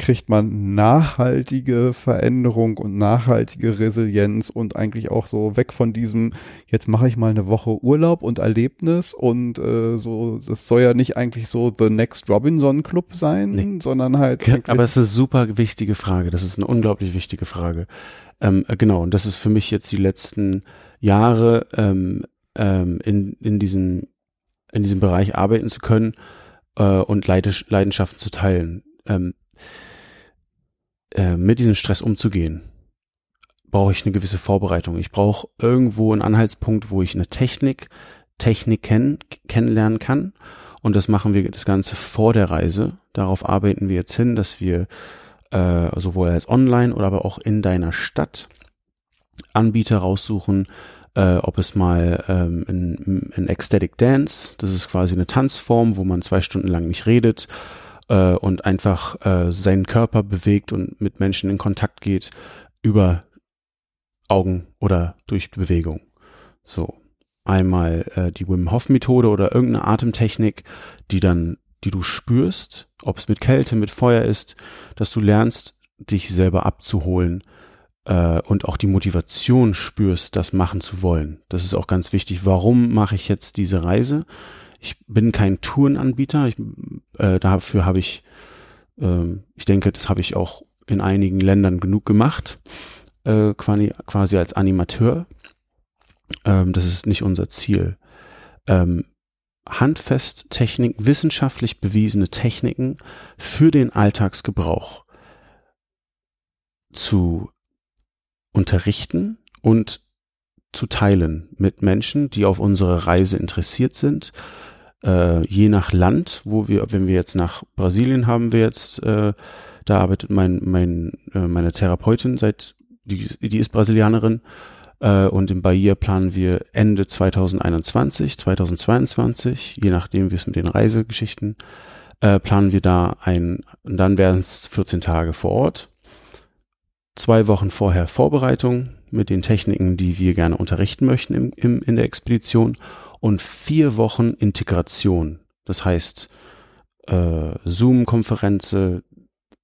kriegt man nachhaltige Veränderung und nachhaltige Resilienz und eigentlich auch so weg von diesem, jetzt mache ich mal eine Woche Urlaub und Erlebnis und äh, so, das soll ja nicht eigentlich so The Next Robinson Club sein, Nee. sondern halt. Aber es ist eine super wichtige Frage. Das ist eine unglaublich wichtige Frage. Ähm, äh, genau, und das ist für mich jetzt die letzten Jahre ähm, ähm, in, in, diesem, in diesem Bereich arbeiten zu können äh, und Leidenschaften zu teilen. Ähm, äh, mit diesem Stress umzugehen, brauche ich eine gewisse Vorbereitung. Ich brauche irgendwo einen Anhaltspunkt, wo ich eine Technik, Techniken kennenlernen kann. Und das machen wir das Ganze vor der Reise. Darauf arbeiten wir jetzt hin, dass wir äh, sowohl als online oder aber auch in deiner Stadt Anbieter raussuchen, äh, ob es mal ähm, ein, ein Ecstatic Dance, das ist quasi eine Tanzform, wo man zwei Stunden lang nicht redet äh, und einfach äh, seinen Körper bewegt und mit Menschen in Kontakt geht über Augen oder durch Bewegung. So einmal äh, die Wim Hof Methode oder irgendeine Atemtechnik, die dann, die du spürst, ob es mit Kälte, mit Feuer ist, dass du lernst, dich selber abzuholen äh, und auch die Motivation spürst, das machen zu wollen. Das ist auch ganz wichtig. Warum mache ich jetzt diese Reise? Ich bin kein Tourenanbieter. Ich, äh, dafür habe ich, äh, ich denke, das habe ich auch in einigen Ländern genug gemacht, äh, quasi, quasi als Animateur. Ähm, das ist nicht unser Ziel. Ähm, handfest Techniken, wissenschaftlich bewiesene Techniken für den Alltagsgebrauch zu unterrichten und zu teilen mit Menschen, die auf unsere Reise interessiert sind. Äh, je nach Land, wo wir, wenn wir jetzt nach Brasilien haben wir jetzt, äh, da arbeitet mein, mein, äh, meine Therapeutin seit, die, die ist Brasilianerin, äh, und in Bahia planen wir Ende 2021, 2022, je nachdem, wie es mit den Reisegeschichten, äh, planen wir da ein, und dann werden es 14 Tage vor Ort. Zwei Wochen vorher Vorbereitung mit den Techniken, die wir gerne unterrichten möchten im, im, in der Expedition und vier Wochen Integration. Das heißt, äh, Zoom-Konferenze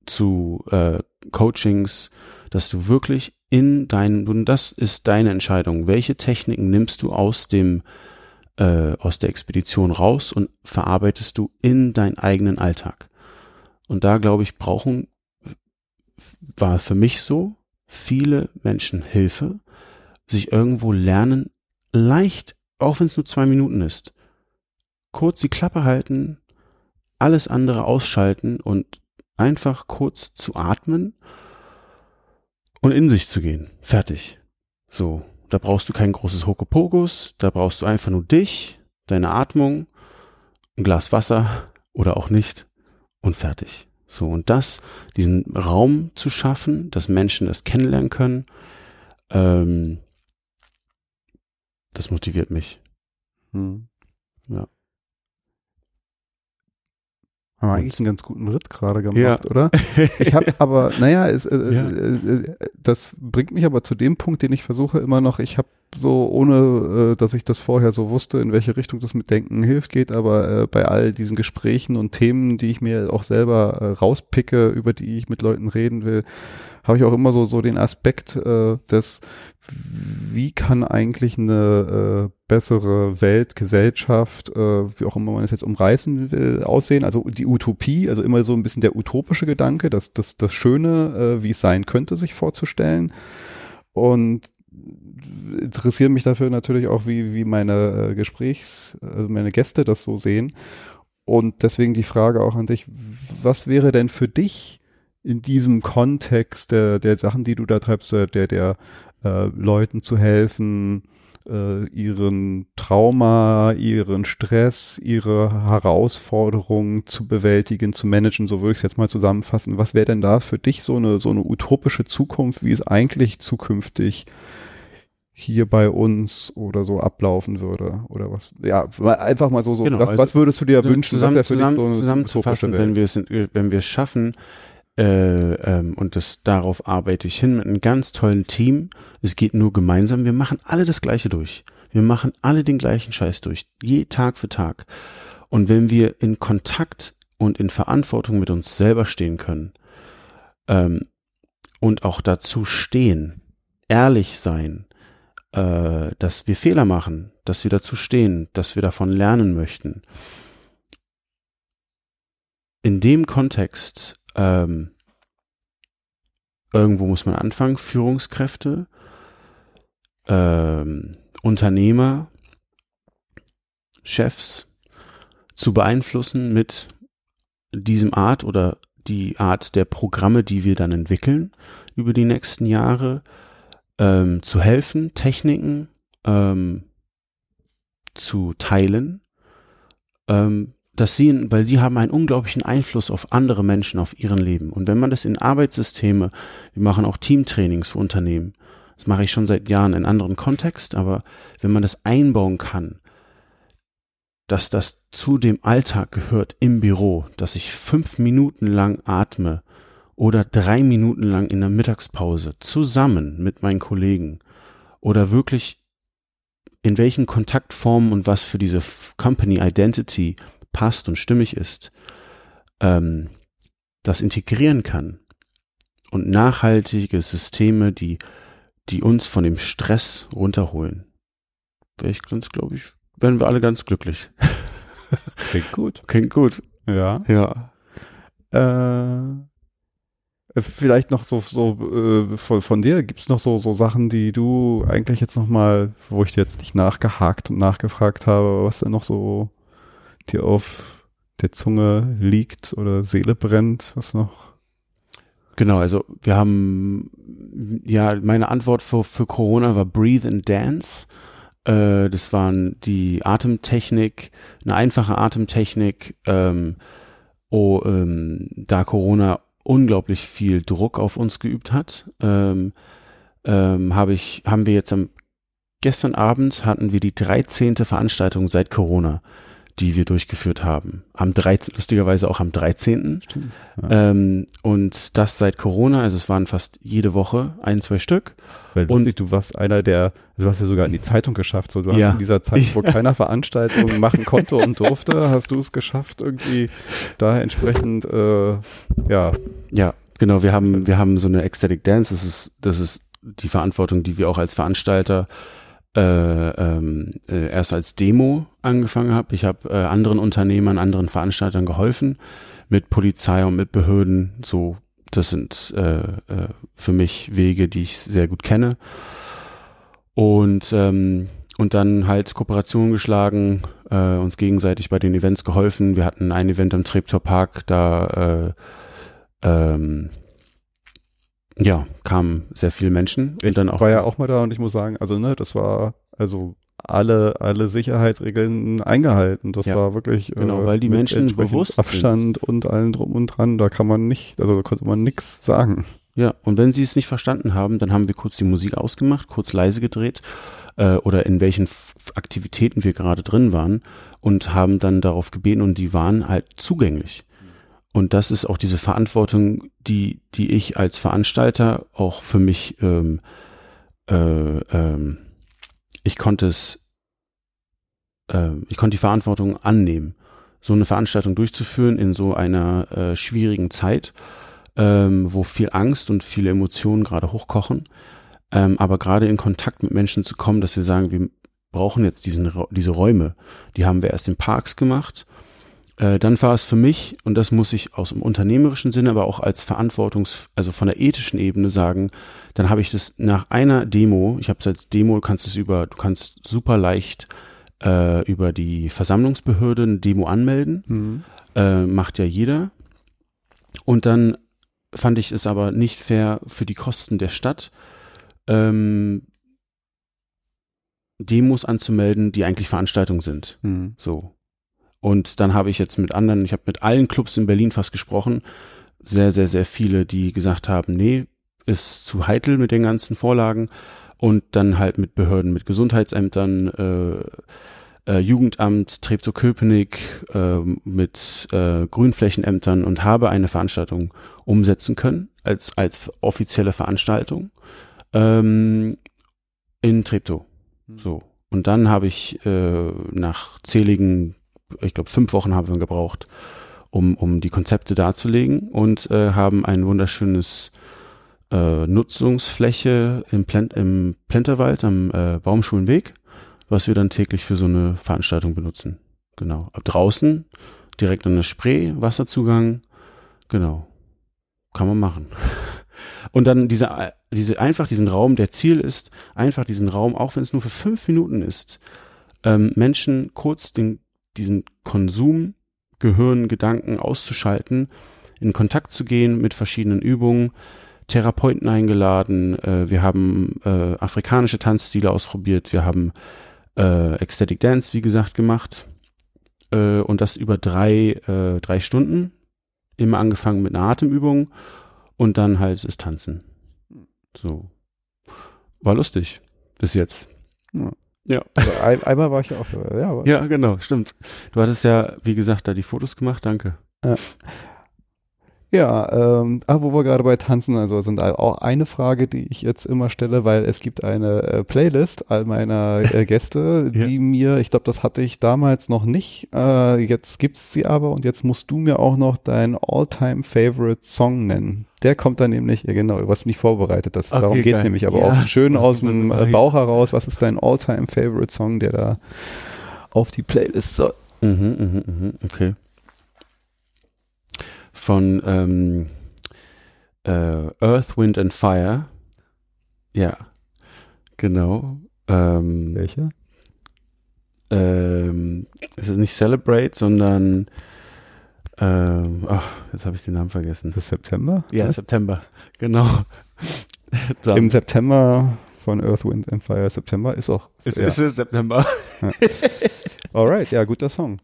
zu äh, Coachings, dass du wirklich in deinen, und das ist deine Entscheidung, welche Techniken nimmst du aus dem äh, aus der Expedition raus und verarbeitest du in deinen eigenen Alltag. Und da glaube ich, brauchen, war für mich so, viele Menschen Hilfe, sich irgendwo lernen, leicht, auch wenn es nur zwei Minuten ist, kurz die Klappe halten, alles andere ausschalten und einfach kurz zu atmen und in sich zu gehen. Fertig. So. Da brauchst du kein großes Hokopokus, da brauchst du einfach nur dich, deine Atmung, ein Glas Wasser oder auch nicht und fertig. So, und das, diesen Raum zu schaffen, dass Menschen das kennenlernen können, ähm, das motiviert mich. Hm. Ja. Haben wir eigentlich einen ganz guten Ritt gerade gemacht, ja. oder? Ich habe aber, naja, es, äh, ja. äh, das bringt mich aber zu dem Punkt, den ich versuche immer noch, ich habe so, ohne äh, dass ich das vorher so wusste, in welche Richtung das mit Denken hilft, geht, aber äh, bei all diesen Gesprächen und Themen, die ich mir auch selber äh, rauspicke, über die ich mit Leuten reden will, habe ich auch immer so, so den Aspekt äh, des, wie kann eigentlich eine äh, bessere Welt, Gesellschaft, äh, wie auch immer man es jetzt umreißen will, aussehen. Also die Utopie, also immer so ein bisschen der utopische Gedanke, das, das, das Schöne, äh, wie es sein könnte, sich vorzustellen. Und interessiere mich dafür natürlich auch, wie, wie meine äh, Gesprächs, also meine Gäste das so sehen. Und deswegen die Frage auch an dich, was wäre denn für dich in diesem Kontext der, der Sachen, die du da treibst, der, der äh, Leuten zu helfen, äh, ihren Trauma, ihren Stress, ihre Herausforderungen zu bewältigen, zu managen, so würde ich es jetzt mal zusammenfassen. Was wäre denn da für dich so eine, so eine utopische Zukunft, wie es eigentlich zukünftig hier bei uns oder so ablaufen würde oder was ja einfach mal so so genau, was, also was würdest du dir wünschen zusammen, zusammen, so zusammenzufassen wenn wir es wenn wir es schaffen äh, ähm, und das darauf arbeite ich hin mit einem ganz tollen Team. Es geht nur gemeinsam. Wir machen alle das Gleiche durch. Wir machen alle den gleichen Scheiß durch, je Tag für Tag. Und wenn wir in Kontakt und in Verantwortung mit uns selber stehen können ähm, und auch dazu stehen, ehrlich sein, äh, dass wir Fehler machen, dass wir dazu stehen, dass wir davon lernen möchten. In dem Kontext ähm, irgendwo muss man anfangen, Führungskräfte, ähm, Unternehmer, Chefs zu beeinflussen mit diesem Art oder die Art der Programme, die wir dann entwickeln über die nächsten Jahre, ähm, zu helfen, Techniken ähm, zu teilen, ähm, dass sie, weil sie haben einen unglaublichen Einfluss auf andere Menschen, auf ihren Leben. Und wenn man das in Arbeitssysteme, wir machen auch Teamtrainings für Unternehmen, das mache ich schon seit Jahren in anderen Kontext, aber wenn man das einbauen kann, dass das zu dem Alltag gehört im Büro, dass ich fünf Minuten lang atme oder drei Minuten lang in der Mittagspause zusammen mit meinen Kollegen oder wirklich in welchen Kontaktformen und was für diese Company Identity passt und stimmig ist, ähm, das integrieren kann und nachhaltige Systeme, die, die uns von dem Stress runterholen, wäre ich ganz, glaube ich, werden wir alle ganz glücklich. Klingt gut. Klingt gut. Ja. Ja. Äh, vielleicht noch so, so äh, von, von dir, gibt es noch so, so Sachen, die du eigentlich jetzt nochmal, wo ich dir jetzt nicht nachgehakt und nachgefragt habe, was denn noch so dir auf der Zunge liegt oder Seele brennt, was noch? Genau, also wir haben, ja, meine Antwort für, für Corona war Breathe and Dance. Äh, das waren die Atemtechnik, eine einfache Atemtechnik, ähm, oh, ähm, da Corona unglaublich viel Druck auf uns geübt hat, ähm, ähm, habe ich, haben wir jetzt am gestern Abend hatten wir die 13. Veranstaltung seit Corona die wir durchgeführt haben. Am 13, lustigerweise auch am 13. Stimmt. Ja. Ähm, und das seit Corona, also es waren fast jede Woche ein, zwei Stück. Weil und- lustig, du warst einer der, also du hast ja sogar in die Zeitung geschafft, so du hast Ja. in dieser Zeit, wo keiner Veranstaltungen machen konnte und durfte, hast du es geschafft, irgendwie da entsprechend, äh, ja, Ja, genau. Wir haben, wir haben so eine Ecstatic Dance. Das ist, das ist die Verantwortung, die wir auch als Veranstalter äh, ähm, äh, erst als Demo angefangen haben. Ich habe äh, anderen Unternehmern, anderen Veranstaltern geholfen mit Polizei und mit Behörden. So, das sind äh, äh, für mich Wege, die ich sehr gut kenne. Und ähm, und dann halt Kooperationen geschlagen, äh, uns gegenseitig bei den Events geholfen. Wir hatten ein Event am Treptower Park, da äh, ähm, ja, kamen sehr viele Menschen ich dann auch war ja auch mal da und ich muss sagen, also ne, das war, also alle, alle Sicherheitsregeln eingehalten. Das Ja. war wirklich Genau, weil die Menschen bewusst Abstand und allen drum und dran, da kann man nicht, also da konnte man nichts sagen. Ja, und wenn sie es nicht verstanden haben, dann haben wir kurz die Musik ausgemacht, kurz leise gedreht äh, oder in welchen F Aktivitäten wir gerade drin waren und haben dann darauf gebeten und die waren halt zugänglich. Und das ist auch diese Verantwortung, die, die ich als Veranstalter auch für mich, ähm, äh, ähm, ich konnte es, äh, ich konnte die Verantwortung annehmen, so eine Veranstaltung durchzuführen in so einer äh, schwierigen Zeit ähm, wo viel Angst und viele Emotionen gerade hochkochen. Ähm, aber gerade in Kontakt mit Menschen zu kommen, dass wir sagen, wir brauchen jetzt diesen, diese Räume. Die haben wir erst in Parks gemacht. Äh, dann war es für mich, und das muss ich aus dem unternehmerischen Sinne, aber auch als Verantwortungs-, also von der ethischen Ebene sagen, dann habe ich das nach einer Demo, ich habe es als Demo, du kannst es über, du kannst super leicht äh, über die Versammlungsbehörde eine Demo anmelden äh, macht ja jeder. Und dann fand ich es aber nicht fair für die Kosten der Stadt, ähm, Demos anzumelden, die eigentlich Veranstaltungen sind. Mhm. So. Und dann habe ich jetzt mit anderen, ich habe mit allen Clubs in Berlin fast gesprochen, sehr, sehr, sehr viele, die gesagt haben, nee, ist zu heikel mit den ganzen Vorlagen. Und dann halt mit Behörden, mit Gesundheitsämtern, äh, äh, Jugendamt, Treptow-Köpenick, äh, mit äh, Grünflächenämtern und habe eine Veranstaltung umsetzen können als, als offizielle Veranstaltung ähm, in Treptow. So. Und dann habe ich äh, nach zähligen, ich glaube fünf Wochen haben wir gebraucht, um, um die Konzepte darzulegen und äh, haben ein wunderschönes äh, Nutzungsfläche im, Plen im Plenterwald am äh, Baumschulenweg, was wir dann täglich für so eine Veranstaltung benutzen. Genau. Ab draußen, direkt an der Spree, Wasserzugang. Genau. Kann man machen. Und dann diese, diese, einfach diesen Raum, der Ziel ist, einfach diesen Raum, auch wenn es nur für fünf Minuten ist, ähm, Menschen kurz den, diesen Konsum, Gehirn, Gedanken auszuschalten, in Kontakt zu gehen mit verschiedenen Übungen, Therapeuten eingeladen, äh, wir haben äh, afrikanische Tanzstile ausprobiert, wir haben äh, Ecstatic Dance, wie gesagt, gemacht äh, und das über drei, äh, drei Stunden, immer angefangen mit einer Atemübung und dann halt das Tanzen. So. War lustig. Bis jetzt. Ja. Ja. Also ein, einmal war ich ja auch. Ja, Ja, genau, stimmt. Du hattest ja, wie gesagt, da die Fotos gemacht, danke. Ja, ähm, ah, wo wir gerade bei Tanzen, also sind auch eine Frage, die ich jetzt immer stelle, weil es gibt eine äh, Playlist all meiner äh, Gäste, Ja. die mir, ich glaube, das hatte ich damals noch nicht, äh, jetzt gibt's sie aber und jetzt musst du mir auch noch deinen All-Time Favorite Song nennen. Der kommt dann nämlich, ja genau, du hast mich vorbereitet, das, Okay, darum geht's geil. nämlich, aber Ja, auch schön aus dem äh, Bauch heraus, was ist dein All-Time Favorite Song, der da auf die Playlist soll? Mhm, mhm, mhm, okay. Von ähm, äh, Earth, Wind and Fire. Ja, genau. Ähm, Welcher? ähm, es ist nicht Celebrate, sondern ähm, ach, jetzt habe ich den Namen vergessen. Ist das September? Ja, Was? September, genau. Im September von Earth, Wind and Fire. September ist auch. es ja. ist es September. Alright, ja, guter Song.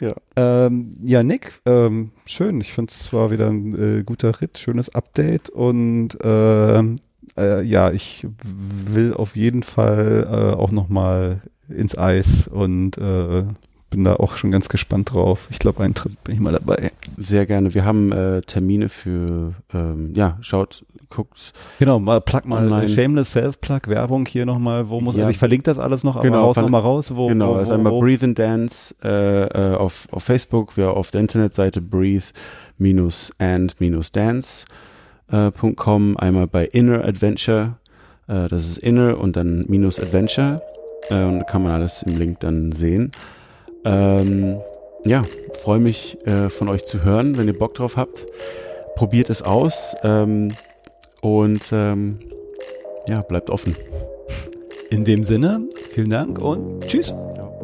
Ja. Ähm, ja, Nick, ähm, schön. Ich finde es war wieder ein äh, guter Ritt, schönes Update und ähm, äh, ja, ich will auf jeden Fall äh, auch nochmal ins Eis und äh, bin da auch schon ganz gespannt drauf. Ich glaube, einen Trip bin ich mal dabei. Sehr gerne. Wir haben äh, Termine für, ähm, ja, schaut, guckt. Genau, mal plug mal online. Shameless Self-Plug, Werbung hier nochmal. Wo muss, ja. also ich verlinke das alles noch, aber genau, raus nochmal raus. Wo, genau, wo, also einmal Breathe and Dance äh, äh, auf, auf Facebook, wir auf der Internetseite breathe-and-dance.com, äh, einmal bei Inner Adventure, äh, das ist Inner und dann minus Adventure und da kann man alles im Link dann sehen. Ähm, ja, freue mich äh, von euch zu hören, wenn ihr Bock drauf habt. Probiert es aus ähm, und ähm, ja, bleibt offen. In dem Sinne, vielen Dank und tschüss. Ja.